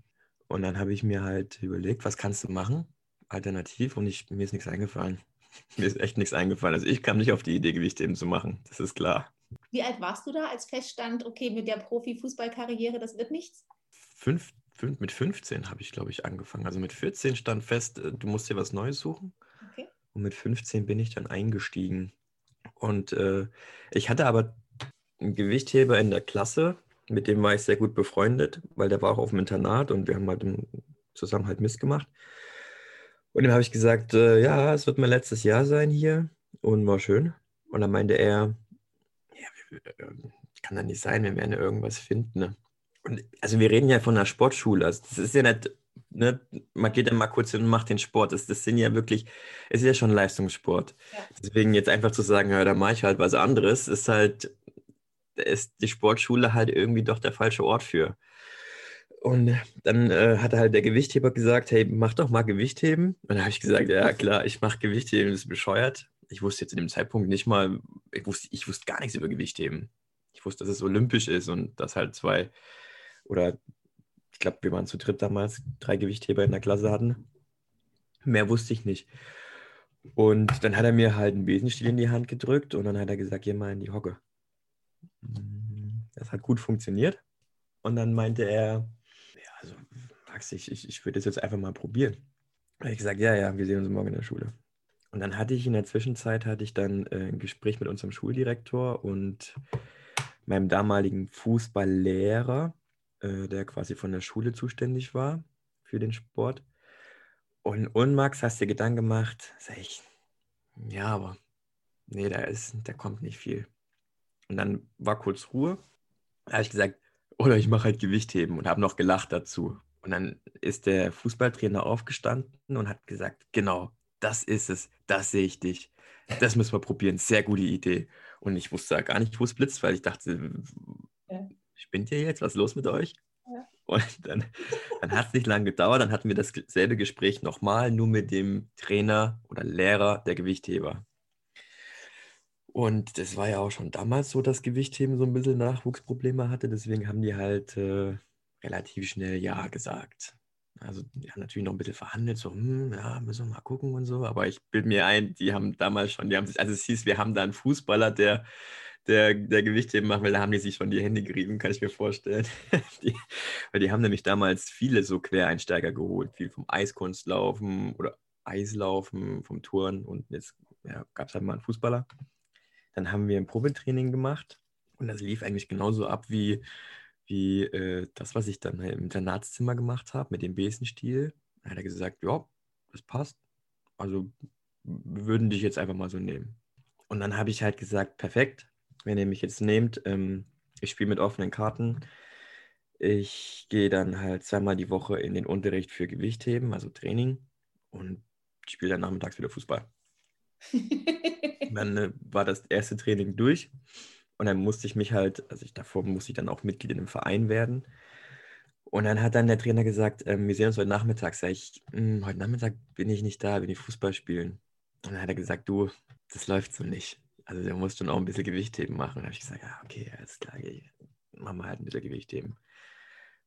Und dann habe ich mir halt überlegt, was kannst du machen? Alternativ und ich, mir ist nichts eingefallen. Mir ist echt nichts eingefallen. Also ich kam nicht auf die Idee, Gewichtheben zu machen. Das ist klar. Wie alt warst du da, als feststand, okay, mit der Profifußballkarriere, das wird nichts? Fünf, fünf, mit 15 habe ich, glaube ich, angefangen. Also mit 14 stand fest, äh, du musst dir was Neues suchen. Okay. Und mit 15 bin ich dann eingestiegen. Und äh, ich hatte aber einen Gewichtheber in der Klasse, mit dem war ich sehr gut befreundet, weil der war auch auf dem Internat und wir haben halt zusammen halt Mist gemacht. Und dem habe ich gesagt, äh, ja, es wird mein letztes Jahr sein hier und war schön. Und dann meinte er, ja, kann da nicht sein, wir werden ja irgendwas finden. Ne? Und also wir reden ja von einer Sportschule. Also das ist ja nicht, ne, man geht ja mal kurz hin und macht den Sport. Das, das sind ja wirklich, es ist ja schon Leistungssport. Ja. Deswegen jetzt einfach zu sagen, ja, da mache ich halt was anderes, ist halt, ist die Sportschule halt irgendwie doch der falsche Ort für. Und dann äh, hat halt der Gewichtheber gesagt, hey, mach doch mal Gewichtheben. Und dann habe ich gesagt, ja klar, ich mache Gewichtheben, das ist bescheuert. Ich wusste jetzt in dem Zeitpunkt nicht mal, ich wusste, ich wusste gar nichts über Gewichtheben. Ich wusste, dass es olympisch ist und dass halt zwei oder ich glaube, wir waren zu dritt damals, drei Gewichtheber in der Klasse hatten. Mehr wusste ich nicht. Und dann hat er mir halt einen Besenstiel in die Hand gedrückt und dann hat er gesagt, geh mal in die Hocke. Das hat gut funktioniert. Und dann meinte er, Max, ich, ich, ich würde das jetzt einfach mal probieren. Habe ich gesagt, ja, ja, wir sehen uns morgen in der Schule. Und dann hatte ich in der Zwischenzeit hatte ich dann äh, ein Gespräch mit unserem Schuldirektor und meinem damaligen Fußballlehrer, äh, der quasi von der Schule zuständig war für den Sport. Und, und Max, hast dir Gedanken gemacht? Sag ich, ja, aber nee, da ist, da kommt nicht viel. Und dann war kurz Ruhe. Da habe ich gesagt, oder ich mache halt Gewichtheben und habe noch gelacht dazu. Und dann ist der Fußballtrainer aufgestanden und hat gesagt, genau, das ist es, das sehe ich dich. Das müssen wir probieren, sehr gute Idee. Und ich wusste gar nicht, wo es blitzt, weil ich dachte, ja. spinnt ihr jetzt, was ist los mit euch? Ja. Und dann, dann hat es nicht lange gedauert, dann hatten wir dasselbe Gespräch nochmal, nur mit dem Trainer oder Lehrer der Gewichtheber. Und das war ja auch schon damals so, dass Gewichtheben so ein bisschen Nachwuchsprobleme hatte. Deswegen haben die halt äh, relativ schnell Ja gesagt. Also die haben natürlich noch ein bisschen verhandelt, so, hm, ja, müssen wir mal gucken und so. Aber ich bilde mir ein, die haben damals schon, die haben sich, also es hieß, wir haben da einen Fußballer, der, der, der Gewichtheben machen will, da haben die sich schon die Hände gerieben, kann ich mir vorstellen. die, weil die haben nämlich damals viele so Quereinsteiger geholt, viel vom Eiskunstlaufen oder Eislaufen, vom Touren und jetzt ja, gab es halt mal einen Fußballer. Dann haben wir ein Probetraining gemacht und das lief eigentlich genauso ab wie wie äh, das, was ich dann im Internatszimmer gemacht habe mit dem Besenstiel. Da hat er gesagt, ja, das passt. Also wir würden dich jetzt einfach mal so nehmen. Und dann habe ich halt gesagt, perfekt, wenn ihr mich jetzt nehmt, ähm, ich spiele mit offenen Karten. Ich gehe dann halt zweimal die Woche in den Unterricht für Gewichtheben, also Training, und spiele dann nachmittags wieder Fußball. dann äh, war das erste Training durch. Und dann musste ich mich halt, also ich davor musste ich dann auch Mitglied in einem Verein werden. Und dann hat dann der Trainer gesagt, ähm, wir sehen uns heute Nachmittag. Sag ich, hm, heute Nachmittag bin ich nicht da, bin ich Fußball spielen. Und dann hat er gesagt, du, das läuft so nicht. Also der muss schon auch ein bisschen Gewichtheben machen. Und habe ich gesagt, ja, okay, alles klar, machen wir halt ein bisschen Gewichtheben.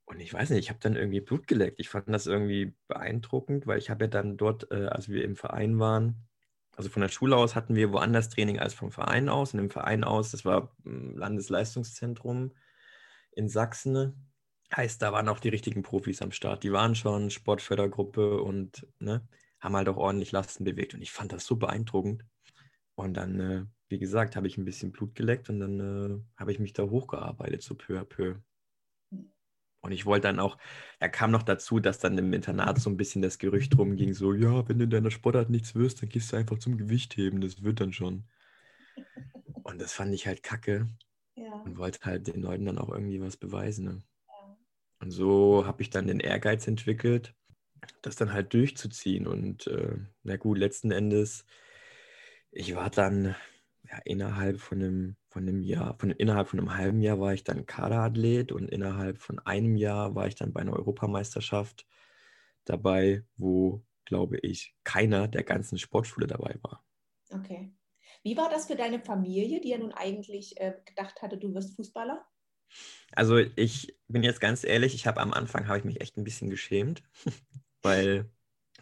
Und ich weiß nicht, ich habe dann irgendwie Blut geleckt. Ich fand das irgendwie beeindruckend, weil ich habe ja dann dort, äh, als wir im Verein waren, also von der Schule aus hatten wir woanders Training als vom Verein aus. Und im Verein aus, das war hm, Landesleistungszentrum in Sachsen. Heißt, da waren auch die richtigen Profis am Start. Die waren schon Sportfördergruppe und ne, haben halt auch ordentlich Lasten bewegt. Und ich fand das so beeindruckend. Und dann, äh, wie gesagt, habe ich ein bisschen Blut geleckt und dann äh, habe ich mich da hochgearbeitet, so peu à peu. Und ich wollte dann auch, er kam noch dazu, dass dann im Internat so ein bisschen das Gerücht rumging, so, ja, wenn du in deiner Sportart nichts wirst, dann gehst du einfach zum Gewichtheben, das wird dann schon. Und das fand ich halt kacke ja. und wollte halt den Leuten dann auch irgendwie was beweisen. Ne? Ja. Und so habe ich dann den Ehrgeiz entwickelt, das dann halt durchzuziehen. Und äh, na gut, letzten Endes, ich war dann ja, innerhalb von einem, von einem Jahr, von, innerhalb von einem halben Jahr war ich dann Kaderathlet und innerhalb von einem Jahr war ich dann bei einer Europameisterschaft dabei, wo, glaube ich, keiner der ganzen Sportschule dabei war. Okay. Wie war das für deine Familie, die ja nun eigentlich äh, gedacht hatte, du wirst Fußballer? Also ich bin jetzt ganz ehrlich, ich habe am Anfang habe ich mich echt ein bisschen geschämt, weil,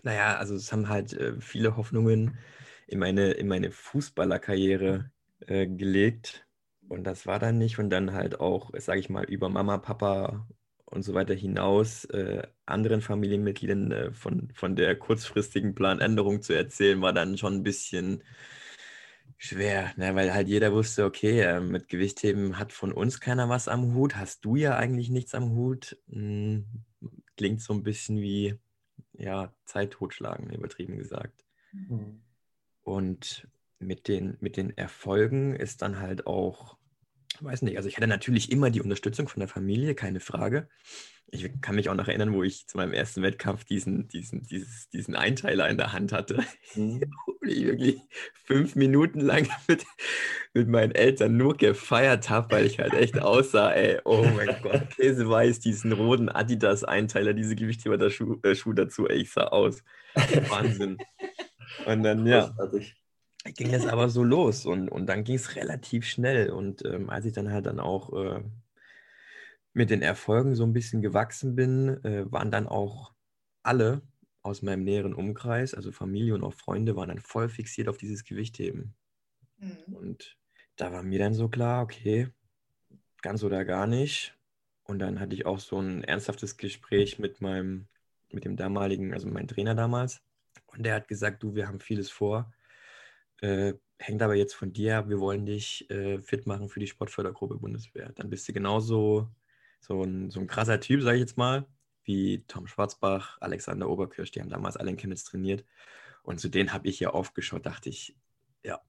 naja, also es haben halt äh, viele Hoffnungen in meine, in meine Fußballerkarriere äh, gelegt. Und das war dann nicht. Und dann halt auch, sage ich mal, über Mama, Papa und so weiter hinaus äh, anderen Familienmitgliedern äh, von, von der kurzfristigen Planänderung zu erzählen, war dann schon ein bisschen schwer, ne? weil halt jeder wusste, okay, äh, mit Gewichtheben hat von uns keiner was am Hut, hast du ja eigentlich nichts am Hut. Hm, klingt so ein bisschen wie, ja, Zeit totschlagen, übertrieben gesagt. Mhm. Und mit den, mit den Erfolgen ist dann halt auch, weiß nicht, also ich hatte natürlich immer die Unterstützung von der Familie, keine Frage. Ich kann mich auch noch erinnern, wo ich zu meinem ersten Wettkampf diesen, diesen, dieses, diesen Einteiler in der Hand hatte. Mhm. Und ich wirklich fünf Minuten lang mit, mit meinen Eltern nur gefeiert habe, weil ich halt echt aussah, ey, oh mein Gott, Käseweiß, diesen roten Adidas-Einteiler, diese Gewichtheber der Schuh, äh, Schuh dazu, ey, ich sah aus. Wahnsinn. Und dann, ja, ging es aber so los und, und dann ging es relativ schnell. Und ähm, als ich dann halt dann auch äh, mit den Erfolgen so ein bisschen gewachsen bin, äh, waren dann auch alle aus meinem näheren Umkreis, also Familie und auch Freunde, waren dann voll fixiert auf dieses Gewichtheben. Mhm. Und da war mir dann so klar, okay, ganz oder gar nicht. Und dann hatte ich auch so ein ernsthaftes Gespräch mit meinem, mit dem damaligen, also meinem Trainer damals. Und der hat gesagt, du, wir haben vieles vor. Äh, hängt aber jetzt von dir ab, wir wollen dich äh, fit machen für die Sportfördergruppe Bundeswehr. Dann bist du genauso so ein, so ein krasser Typ, sage ich jetzt mal, wie Tom Schwarzbach, Alexander Oberkirsch, die haben damals alle in Chemnitz trainiert. Und zu denen habe ich ja aufgeschaut, dachte ich, ja,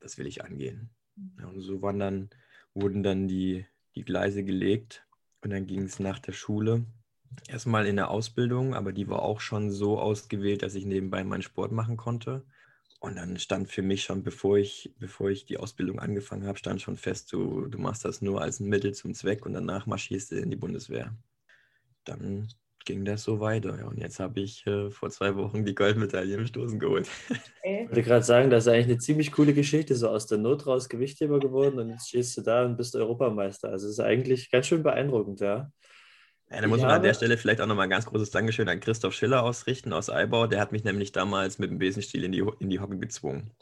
das will ich angehen. Ja, und so waren dann, wurden dann die, die Gleise gelegt und dann ging es nach der Schule erstmal in der Ausbildung, aber die war auch schon so ausgewählt, dass ich nebenbei meinen Sport machen konnte. Und dann stand für mich schon, bevor ich, bevor ich die Ausbildung angefangen habe, stand schon fest, du, du machst das nur als ein Mittel zum Zweck und danach marschierst du in die Bundeswehr. Dann ging das so weiter. Ja. Und jetzt habe ich äh, vor zwei Wochen die Goldmedaille im Stoßen geholt. Ich wollte gerade sagen, das ist eigentlich eine ziemlich coole Geschichte, so aus der Not raus Gewichtheber geworden und jetzt stehst du da und bist Europameister. Also es ist eigentlich ganz schön beeindruckend, ja. Ja, da muss man an der Stelle vielleicht auch nochmal ein ganz großes Dankeschön an Christoph Schiller ausrichten aus Eibau. Der hat mich nämlich damals mit dem Besenstiel in die, in die Hocke gezwungen.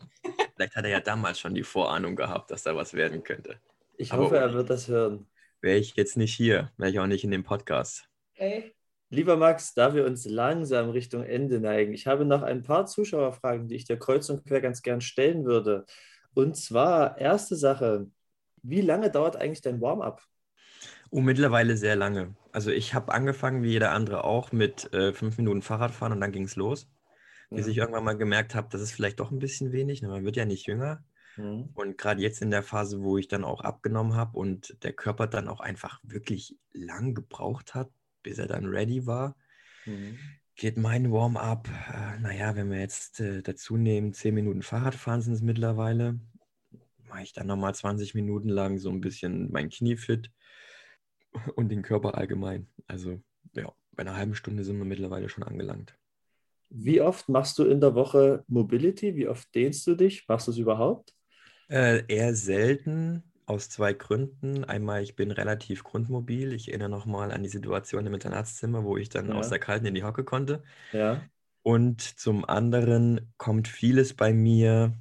vielleicht hat er ja damals schon die Vorahnung gehabt, dass da was werden könnte. Ich Aber hoffe, er wird das hören. Wäre ich jetzt nicht hier, wäre ich auch nicht in dem Podcast. Okay. Lieber Max, da wir uns langsam Richtung Ende neigen, ich habe noch ein paar Zuschauerfragen, die ich dir kreuz und quer ganz gern stellen würde. Und zwar, erste Sache, wie lange dauert eigentlich dein Warm-up? Oh, mittlerweile sehr lange. Also ich habe angefangen, wie jeder andere auch, mit äh, fünf Minuten Fahrradfahren und dann ging es los. Bis ja. ich irgendwann mal gemerkt habe, das ist vielleicht doch ein bisschen wenig. Ne? Man wird ja nicht jünger. Mhm. Und gerade jetzt in der Phase, wo ich dann auch abgenommen habe und der Körper dann auch einfach wirklich lang gebraucht hat, bis er dann ready war, mhm. geht mein Warm-up, äh, naja, wenn wir jetzt äh, dazu nehmen, zehn Minuten Fahrradfahren sind es mittlerweile, mache ich dann nochmal 20 Minuten lang so ein bisschen mein Knie fit und den Körper allgemein. Also ja, bei einer halben Stunde sind wir mittlerweile schon angelangt. Wie oft machst du in der Woche Mobility? Wie oft dehnst du dich? Machst du es überhaupt? Äh, eher selten, aus zwei Gründen. Einmal, ich bin relativ grundmobil. Ich erinnere nochmal an die Situation im Internatszimmer, wo ich dann ja. aus der Kalten in die Hocke konnte. Ja. Und zum anderen kommt vieles bei mir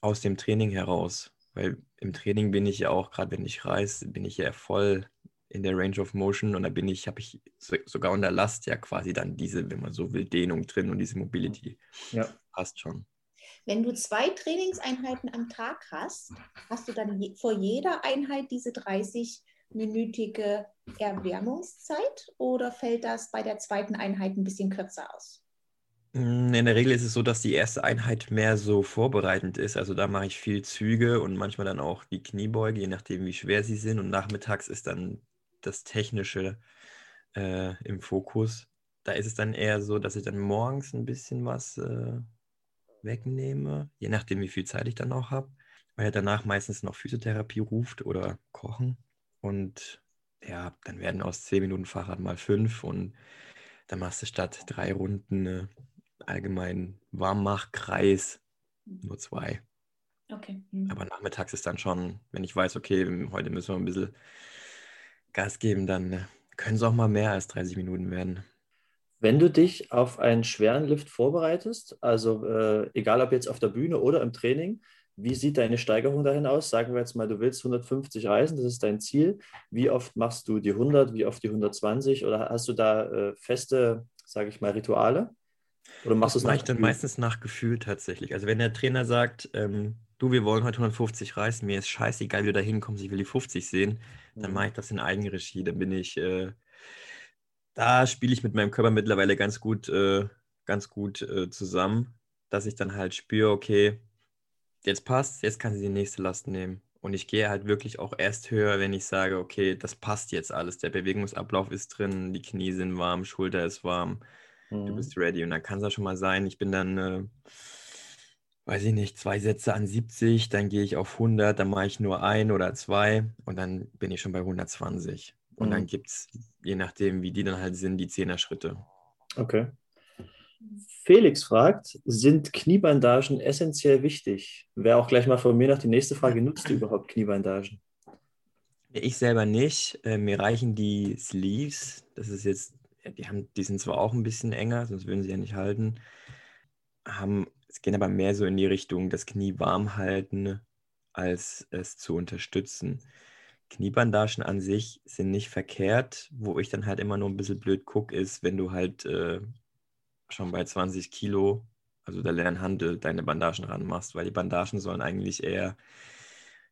aus dem Training heraus. Weil im Training bin ich ja auch, gerade wenn ich reise, bin ich ja voll in der Range of Motion und da bin ich, habe ich sogar unter Last ja quasi dann diese, wenn man so will, Dehnung drin und diese Mobility. Ja. Passt schon. Wenn du zwei Trainingseinheiten am Tag hast, hast du dann je, vor jeder Einheit diese 30-minütige Erwärmungszeit oder fällt das bei der zweiten Einheit ein bisschen kürzer aus? Mm, in der Regel ist es so, dass die erste Einheit mehr so vorbereitend ist. Also da mache ich viel Züge und manchmal dann auch die Kniebeuge, je nachdem, wie schwer sie sind. Und nachmittags ist dann das Technische äh, im Fokus. Da ist es dann eher so, dass ich dann morgens ein bisschen was äh, wegnehme, je nachdem, wie viel Zeit ich dann auch habe, weil er danach meistens noch Physiotherapie ruft oder Kochen. Und ja, dann werden aus 10 Minuten Fahrrad mal fünf und dann machst du statt drei Runden äh, allgemein Warmmachkreis nur zwei. Okay. Mhm. Aber nachmittags ist dann schon, wenn ich weiß, okay, heute müssen wir ein bisschen Gas geben, dann äh, können es auch mal mehr als 30 Minuten werden. Wenn du dich auf einen schweren Lift vorbereitest, also äh, egal ob jetzt auf der Bühne oder im Training, wie sieht deine Steigerung dahin aus? Sagen wir jetzt mal, du willst 150 reisen, das ist dein Ziel. Wie oft machst du die 100, wie oft die 120 oder hast du da äh, feste, sage ich mal, Rituale? Oder machst du es nach dann meistens nach Gefühl tatsächlich. Also wenn der Trainer sagt, ähm, du, wir wollen heute 150 reisen, mir ist scheißegal, wie du da hinkommst, ich will die 50 sehen, dann mhm. mache ich das in Eigenregie. Dann bin ich äh, da spiele ich mit meinem Körper mittlerweile ganz gut, äh, ganz gut äh, zusammen, dass ich dann halt spüre, okay, jetzt passt, jetzt kann sie die nächste Last nehmen. Und ich gehe halt wirklich auch erst höher, wenn ich sage, okay, das passt jetzt alles. Der Bewegungsablauf ist drin, die Knie sind warm, Schulter ist warm, mhm. du bist ready. Und dann kann es auch schon mal sein, ich bin dann, äh, weiß ich nicht, zwei Sätze an 70, dann gehe ich auf 100, dann mache ich nur ein oder zwei und dann bin ich schon bei 120. Und mhm. dann gibt es, je nachdem, wie die dann halt sind, die Zehner-Schritte. Okay. Felix fragt, sind Kniebandagen essentiell wichtig? Wäre auch gleich mal von mir noch die nächste Frage, nutzt du überhaupt Kniebandagen? Ich selber nicht. Äh, mir reichen die Sleeves. Das ist jetzt die, haben, die sind zwar auch ein bisschen enger, sonst würden sie ja nicht halten, haben, es gehen aber mehr so in die Richtung, das Knie warm halten, als es zu unterstützen. Kniebandagen an sich sind nicht verkehrt. Wo ich dann halt immer nur ein bisschen blöd gucke, ist, wenn du halt äh, schon bei 20 Kilo, also der leeren Handel, deine Bandagen ranmachst, weil die Bandagen sollen eigentlich eher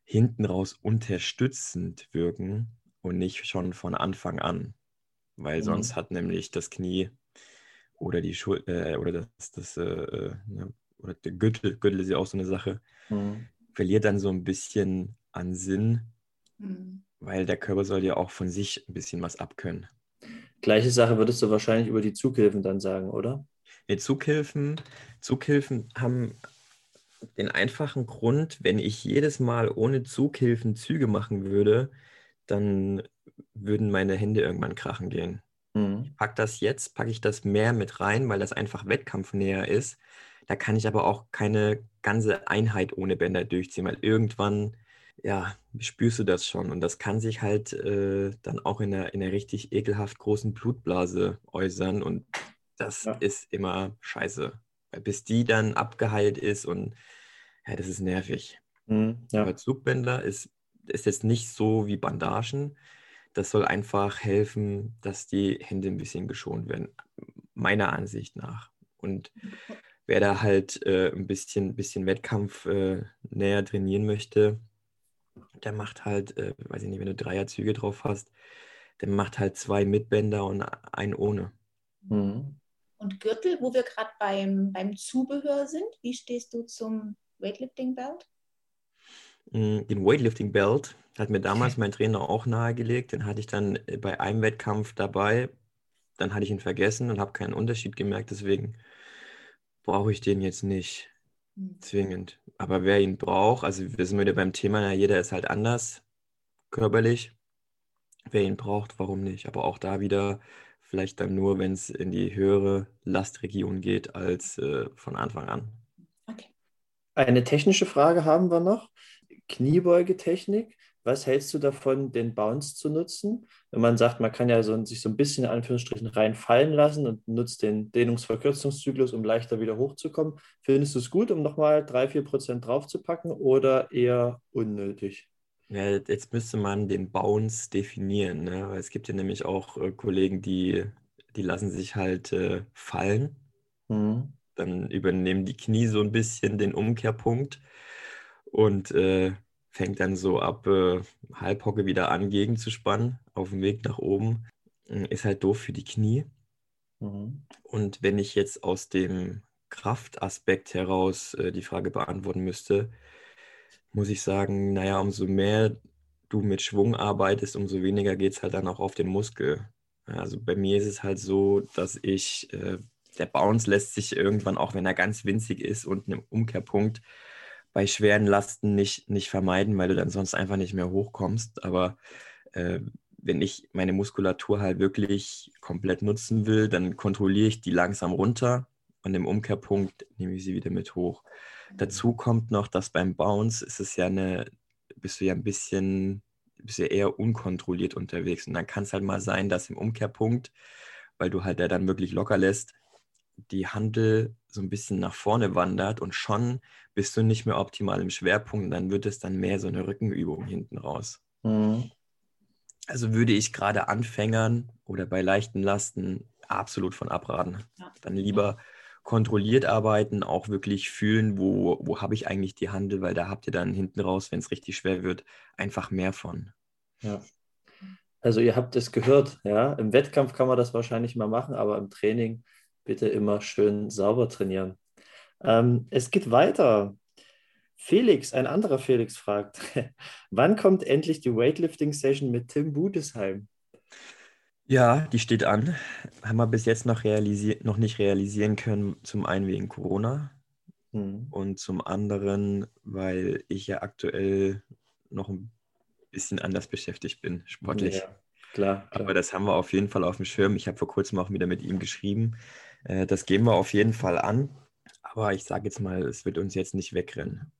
hinten raus unterstützend wirken und nicht schon von Anfang an. Weil mhm. sonst hat nämlich das Knie oder die Schulter äh, oder das, das äh, äh, ne, oder der Gürtel, Gürtel ist ja auch so eine Sache, mhm. verliert dann so ein bisschen an Sinn Mhm. Weil der Körper soll ja auch von sich ein bisschen was abkönnen. Gleiche Sache würdest du wahrscheinlich über die Zughilfen dann sagen, oder? Nee, Zughilfen, Zughilfen haben den einfachen Grund, wenn ich jedes Mal ohne Zughilfen Züge machen würde, dann würden meine Hände irgendwann krachen gehen. Mhm. Ich packe das jetzt, packe ich das mehr mit rein, weil das einfach wettkampfnäher ist. Da kann ich aber auch keine ganze Einheit ohne Bänder durchziehen, weil irgendwann ja, spürst du das schon. Und das kann sich halt äh, dann auch in einer, in einer richtig ekelhaft großen Blutblase äußern. Und das ja. ist immer scheiße. Bis die dann abgeheilt ist und ja, das ist nervig. Mhm, ja. Aber Zugbänder ist, ist jetzt nicht so wie Bandagen. Das soll einfach helfen, dass die Hände ein bisschen geschont werden, meiner Ansicht nach. Und wer da halt äh, ein bisschen, bisschen Wettkampf äh, näher trainieren möchte, der macht halt, äh, weiß ich nicht, wenn du Dreierzüge drauf hast, der macht halt zwei mit Bänder und einen ohne. Mhm. Und Gürtel, wo wir gerade beim, beim Zubehör sind, wie stehst du zum Weightlifting Belt? Mm, den Weightlifting Belt hat mir damals mein Trainer auch nahegelegt. Den hatte ich dann äh, bei einem Wettkampf dabei. Dann hatte ich ihn vergessen und habe keinen Unterschied gemerkt. Deswegen brauche ich den jetzt nicht hm. zwingend. Aber wer ihn braucht, also wir sind wieder beim Thema, ja, jeder ist halt anders körperlich. Wer ihn braucht, warum nicht? Aber auch da wieder vielleicht dann nur, wenn es in die höhere Lastregion geht, als äh, von Anfang an. Okay. Eine technische Frage haben wir noch. Kniebeugetechnik. Was hältst du davon, den Bounce zu nutzen? Wenn man sagt, man kann ja so, sich so ein bisschen in Anführungsstrichen reinfallen lassen und nutzt den Dehnungsverkürzungszyklus, um leichter wieder hochzukommen. Findest du es gut, um nochmal 3-4 Prozent draufzupacken oder eher unnötig? Ja, jetzt müsste man den Bounce definieren. Ne? Weil es gibt ja nämlich auch äh, Kollegen, die, die lassen sich halt äh, fallen. Mhm. Dann übernehmen die Knie so ein bisschen den Umkehrpunkt. Und äh, fängt dann so ab äh, Halbhocke wieder an, gegenzuspannen auf dem Weg nach oben. Hm, ist halt doof für die Knie. Mhm. Und wenn ich jetzt aus dem Kraftaspekt heraus äh, die Frage beantworten müsste, muss ich sagen, naja, umso mehr du mit Schwung arbeitest, umso weniger geht es halt dann auch auf den Muskel. Also bei mir ist es halt so, dass ich, äh, der Bounce lässt sich irgendwann, auch wenn er ganz winzig ist und einem Umkehrpunkt, bei schweren Lasten nicht, nicht vermeiden, weil du dann sonst einfach nicht mehr hochkommst. Aber äh, wenn ich meine Muskulatur halt wirklich komplett nutzen will, dann kontrolliere ich die langsam runter und im Umkehrpunkt nehme ich sie wieder mit hoch. Dazu kommt noch, dass beim Bounce ist es ja eine, bist du ja ein bisschen, bist ja eher unkontrolliert unterwegs. Und dann kann es halt mal sein, dass im Umkehrpunkt, weil du halt ja dann wirklich locker lässt, die Handel so ein bisschen nach vorne wandert und schon bist du nicht mehr optimal im Schwerpunkt, dann wird es dann mehr so eine Rückenübung hinten raus. Mhm. Also würde ich gerade Anfängern oder bei leichten Lasten absolut von abraten. Ja. Dann lieber kontrolliert arbeiten, auch wirklich fühlen, wo, wo habe ich eigentlich die Handel, weil da habt ihr dann hinten raus, wenn es richtig schwer wird, einfach mehr von. Ja. Also ihr habt es gehört, ja. Im Wettkampf kann man das wahrscheinlich mal machen, aber im Training bitte immer schön sauber trainieren. Ähm, es geht weiter. Felix, ein anderer Felix fragt, wann kommt endlich die Weightlifting-Session mit Tim Budesheim? Ja, die steht an. Haben wir bis jetzt noch, noch nicht realisieren können, zum einen wegen Corona hm. und zum anderen, weil ich ja aktuell noch ein bisschen anders beschäftigt bin, sportlich. Ja, klar, klar. Aber das haben wir auf jeden Fall auf dem Schirm. Ich habe vor kurzem auch wieder mit ihm geschrieben. Äh, das gehen wir auf jeden Fall an. Aber ich sage jetzt mal, es wird uns jetzt nicht wegrennen.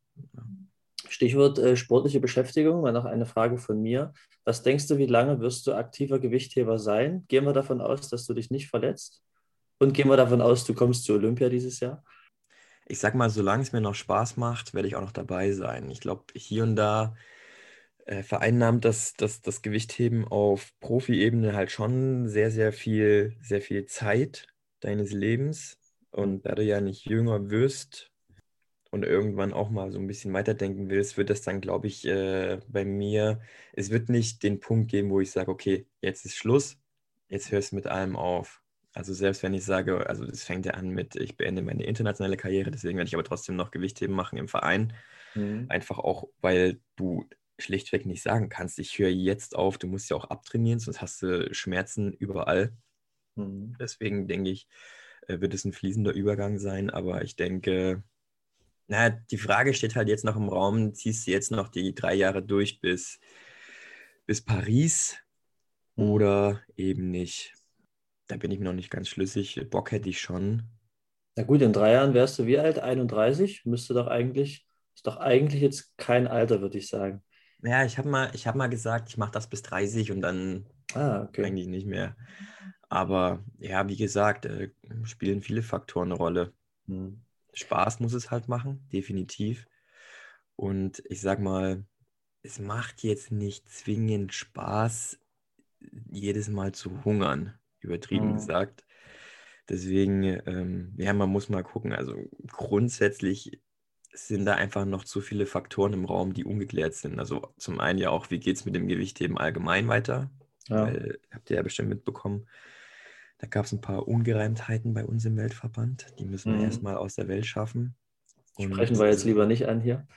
Stichwort äh, sportliche Beschäftigung, mal noch eine Frage von mir. Was denkst du, wie lange wirst du aktiver Gewichtheber sein? Gehen wir davon aus, dass du dich nicht verletzt? Und gehen wir davon aus, du kommst zu Olympia dieses Jahr? Ich sag mal, solange es mir noch Spaß macht, werde ich auch noch dabei sein. Ich glaube, hier und da äh, vereinnahmt das, das, das Gewichtheben auf Profi-Ebene halt schon sehr, sehr viel, sehr viel Zeit deines Lebens. Und da du ja nicht jünger wirst und irgendwann auch mal so ein bisschen weiterdenken willst, wird das dann, glaube ich, äh, bei mir, es wird nicht den Punkt geben, wo ich sage, okay, jetzt ist Schluss, jetzt hörst du mit allem auf. Also selbst wenn ich sage, also es fängt ja an mit, ich beende meine internationale Karriere, deswegen werde ich aber trotzdem noch Gewichtheben machen im Verein. Mhm. Einfach auch, weil du schlichtweg nicht sagen kannst, ich höre jetzt auf, du musst ja auch abtrainieren, sonst hast du Schmerzen überall. Mhm. Deswegen denke ich, äh, wird es ein fließender Übergang sein, aber ich denke, na, die Frage steht halt jetzt noch im Raum, ziehst du jetzt noch die drei Jahre durch bis, bis Paris mhm. oder eben nicht? Da bin ich mir noch nicht ganz schlüssig. Bock hätte ich schon. Na gut, in drei Jahren wärst du wie alt? 31? Müsste doch eigentlich, ist doch eigentlich jetzt kein Alter, würde ich sagen. Ja, ich habe mal, hab mal gesagt, ich mache das bis 30 und dann ah, okay. eigentlich nicht mehr. Aber ja, wie gesagt, äh, spielen viele Faktoren eine Rolle. Hm. Spaß muss es halt machen, definitiv. Und ich sag mal, es macht jetzt nicht zwingend Spaß, jedes Mal zu hungern, übertrieben hm. gesagt. Deswegen, ähm, ja, man muss mal gucken. Also grundsätzlich sind da einfach noch zu viele Faktoren im Raum, die ungeklärt sind. Also zum einen ja auch, wie geht es mit dem Gewichtheben allgemein weiter? Ja. Weil, habt ihr ja bestimmt mitbekommen, da gab es ein paar Ungereimtheiten bei uns im Weltverband. Die müssen wir mhm. erstmal aus der Welt schaffen. Und Sprechen wir jetzt lieber nicht an hier.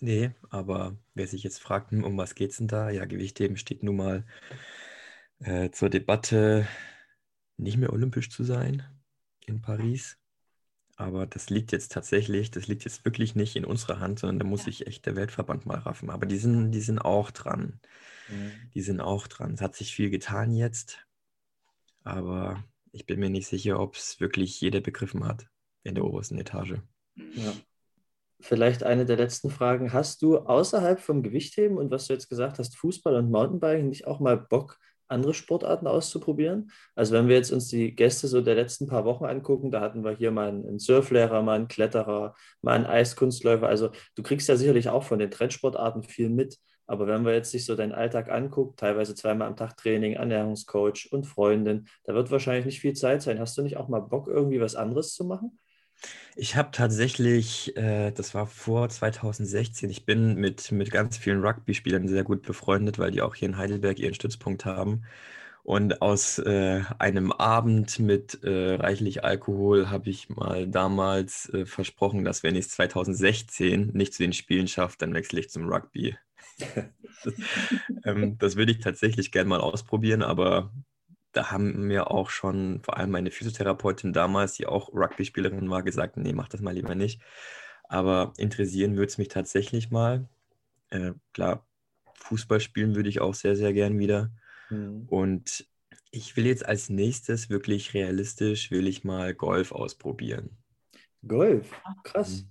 Nee, aber wer sich jetzt fragt, hm, um was geht es denn da? Ja, Gewichtheben steht nun mal äh, zur Debatte, nicht mehr olympisch zu sein in Paris. Aber das liegt jetzt tatsächlich, das liegt jetzt wirklich nicht in unserer Hand, sondern da muss sich echt der Weltverband mal raffen. Aber die sind, die sind auch dran. Mhm. Die sind auch dran. Es hat sich viel getan jetzt, aber ich bin mir nicht sicher, ob es wirklich jeder begriffen hat in der obersten Etage. Ja. Vielleicht eine der letzten Fragen. Hast du außerhalb vom Gewichtheben und was du jetzt gesagt hast, Fußball und Mountainbiking nicht auch mal Bock, andere Sportarten auszuprobieren. Also wenn wir jetzt uns die Gäste so der letzten paar Wochen angucken, da hatten wir hier mal einen Surflehrer, mal einen Kletterer, mal einen Eiskunstläufer. Also du kriegst ja sicherlich auch von den Trendsportarten viel mit. Aber wenn wir jetzt sich so deinen Alltag angucken, teilweise zweimal am Tag Training, Ernährungscoach und Freundin, da wird wahrscheinlich nicht viel Zeit sein. Hast du nicht auch mal Bock, irgendwie was anderes zu machen? Ich habe tatsächlich, äh, das war vor 2016, ich bin mit, mit ganz vielen Rugby-Spielern sehr gut befreundet, weil die auch hier in Heidelberg ihren Stützpunkt haben. Und aus äh, einem Abend mit äh, reichlich Alkohol habe ich mal damals äh, versprochen, dass wenn ich es 2016 nicht zu den Spielen schaffe, dann wechsle ich zum Rugby. ähm, das würde ich tatsächlich gerne mal ausprobieren, aber da haben mir auch schon vor allem meine Physiotherapeutin damals, die auch Rugby-Spielerin war, gesagt, nee, mach das mal lieber nicht. Aber interessieren würde es mich tatsächlich mal. Äh, klar, Fußball spielen würde ich auch sehr, sehr gern wieder. Mhm. Und ich will jetzt als nächstes wirklich realistisch, will ich mal Golf ausprobieren. Golf? Krass. Mhm.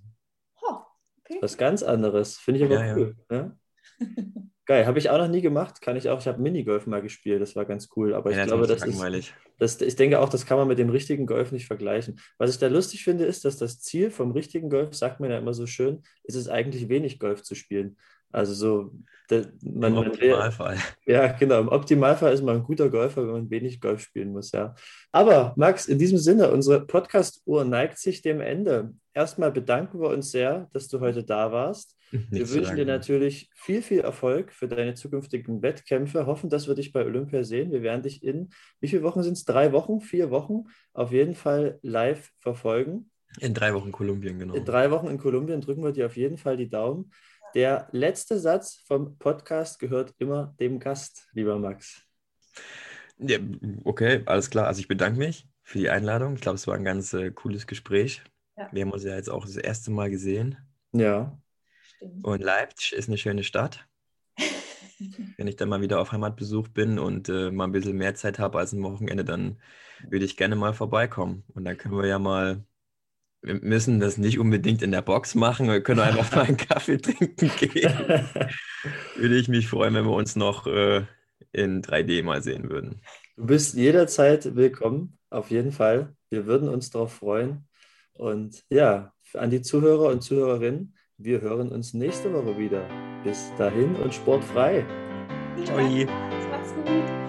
Oh, okay. Was ganz anderes. Finde ich aber ja, cool. Ja. Ja? Geil, habe ich auch noch nie gemacht. Kann ich auch. Ich habe Minigolf mal gespielt, das war ganz cool. Aber ich ja, glaube, das ist, das, ich denke auch, das kann man mit dem richtigen Golf nicht vergleichen. Was ich da lustig finde, ist, dass das Ziel vom richtigen Golf, sagt man ja immer so schön, ist es eigentlich wenig Golf zu spielen. Also so, man, Im Optimalfall. ja, genau. Im Optimalfall ist man ein guter Golfer, wenn man wenig Golf spielen muss, ja. Aber Max, in diesem Sinne, unsere Podcast-Uhr neigt sich dem Ende. Erstmal bedanken wir uns sehr, dass du heute da warst. Nicht wir wünschen dir natürlich viel, viel Erfolg für deine zukünftigen Wettkämpfe. Hoffen, dass wir dich bei Olympia sehen. Wir werden dich in, wie viele Wochen sind es? Drei Wochen, vier Wochen auf jeden Fall live verfolgen. In drei Wochen Kolumbien, genau. In drei Wochen in Kolumbien drücken wir dir auf jeden Fall die Daumen. Der letzte Satz vom Podcast gehört immer dem Gast, lieber Max. Ja, okay, alles klar. Also ich bedanke mich für die Einladung. Ich glaube, es war ein ganz äh, cooles Gespräch. Ja. Wir haben uns ja jetzt auch das erste Mal gesehen. Ja. Stimmt. Und Leipzig ist eine schöne Stadt. Wenn ich dann mal wieder auf Heimatbesuch bin und äh, mal ein bisschen mehr Zeit habe als ein Wochenende, dann würde ich gerne mal vorbeikommen. Und dann können wir ja mal wir müssen das nicht unbedingt in der Box machen. Wir können einfach mal einen Kaffee trinken gehen. Würde ich mich freuen, wenn wir uns noch äh, in 3D mal sehen würden. Du bist jederzeit willkommen, auf jeden Fall. Wir würden uns darauf freuen. Und ja, an die Zuhörer und Zuhörerinnen, wir hören uns nächste Woche wieder. Bis dahin und sportfrei. Ciao. Macht's gut.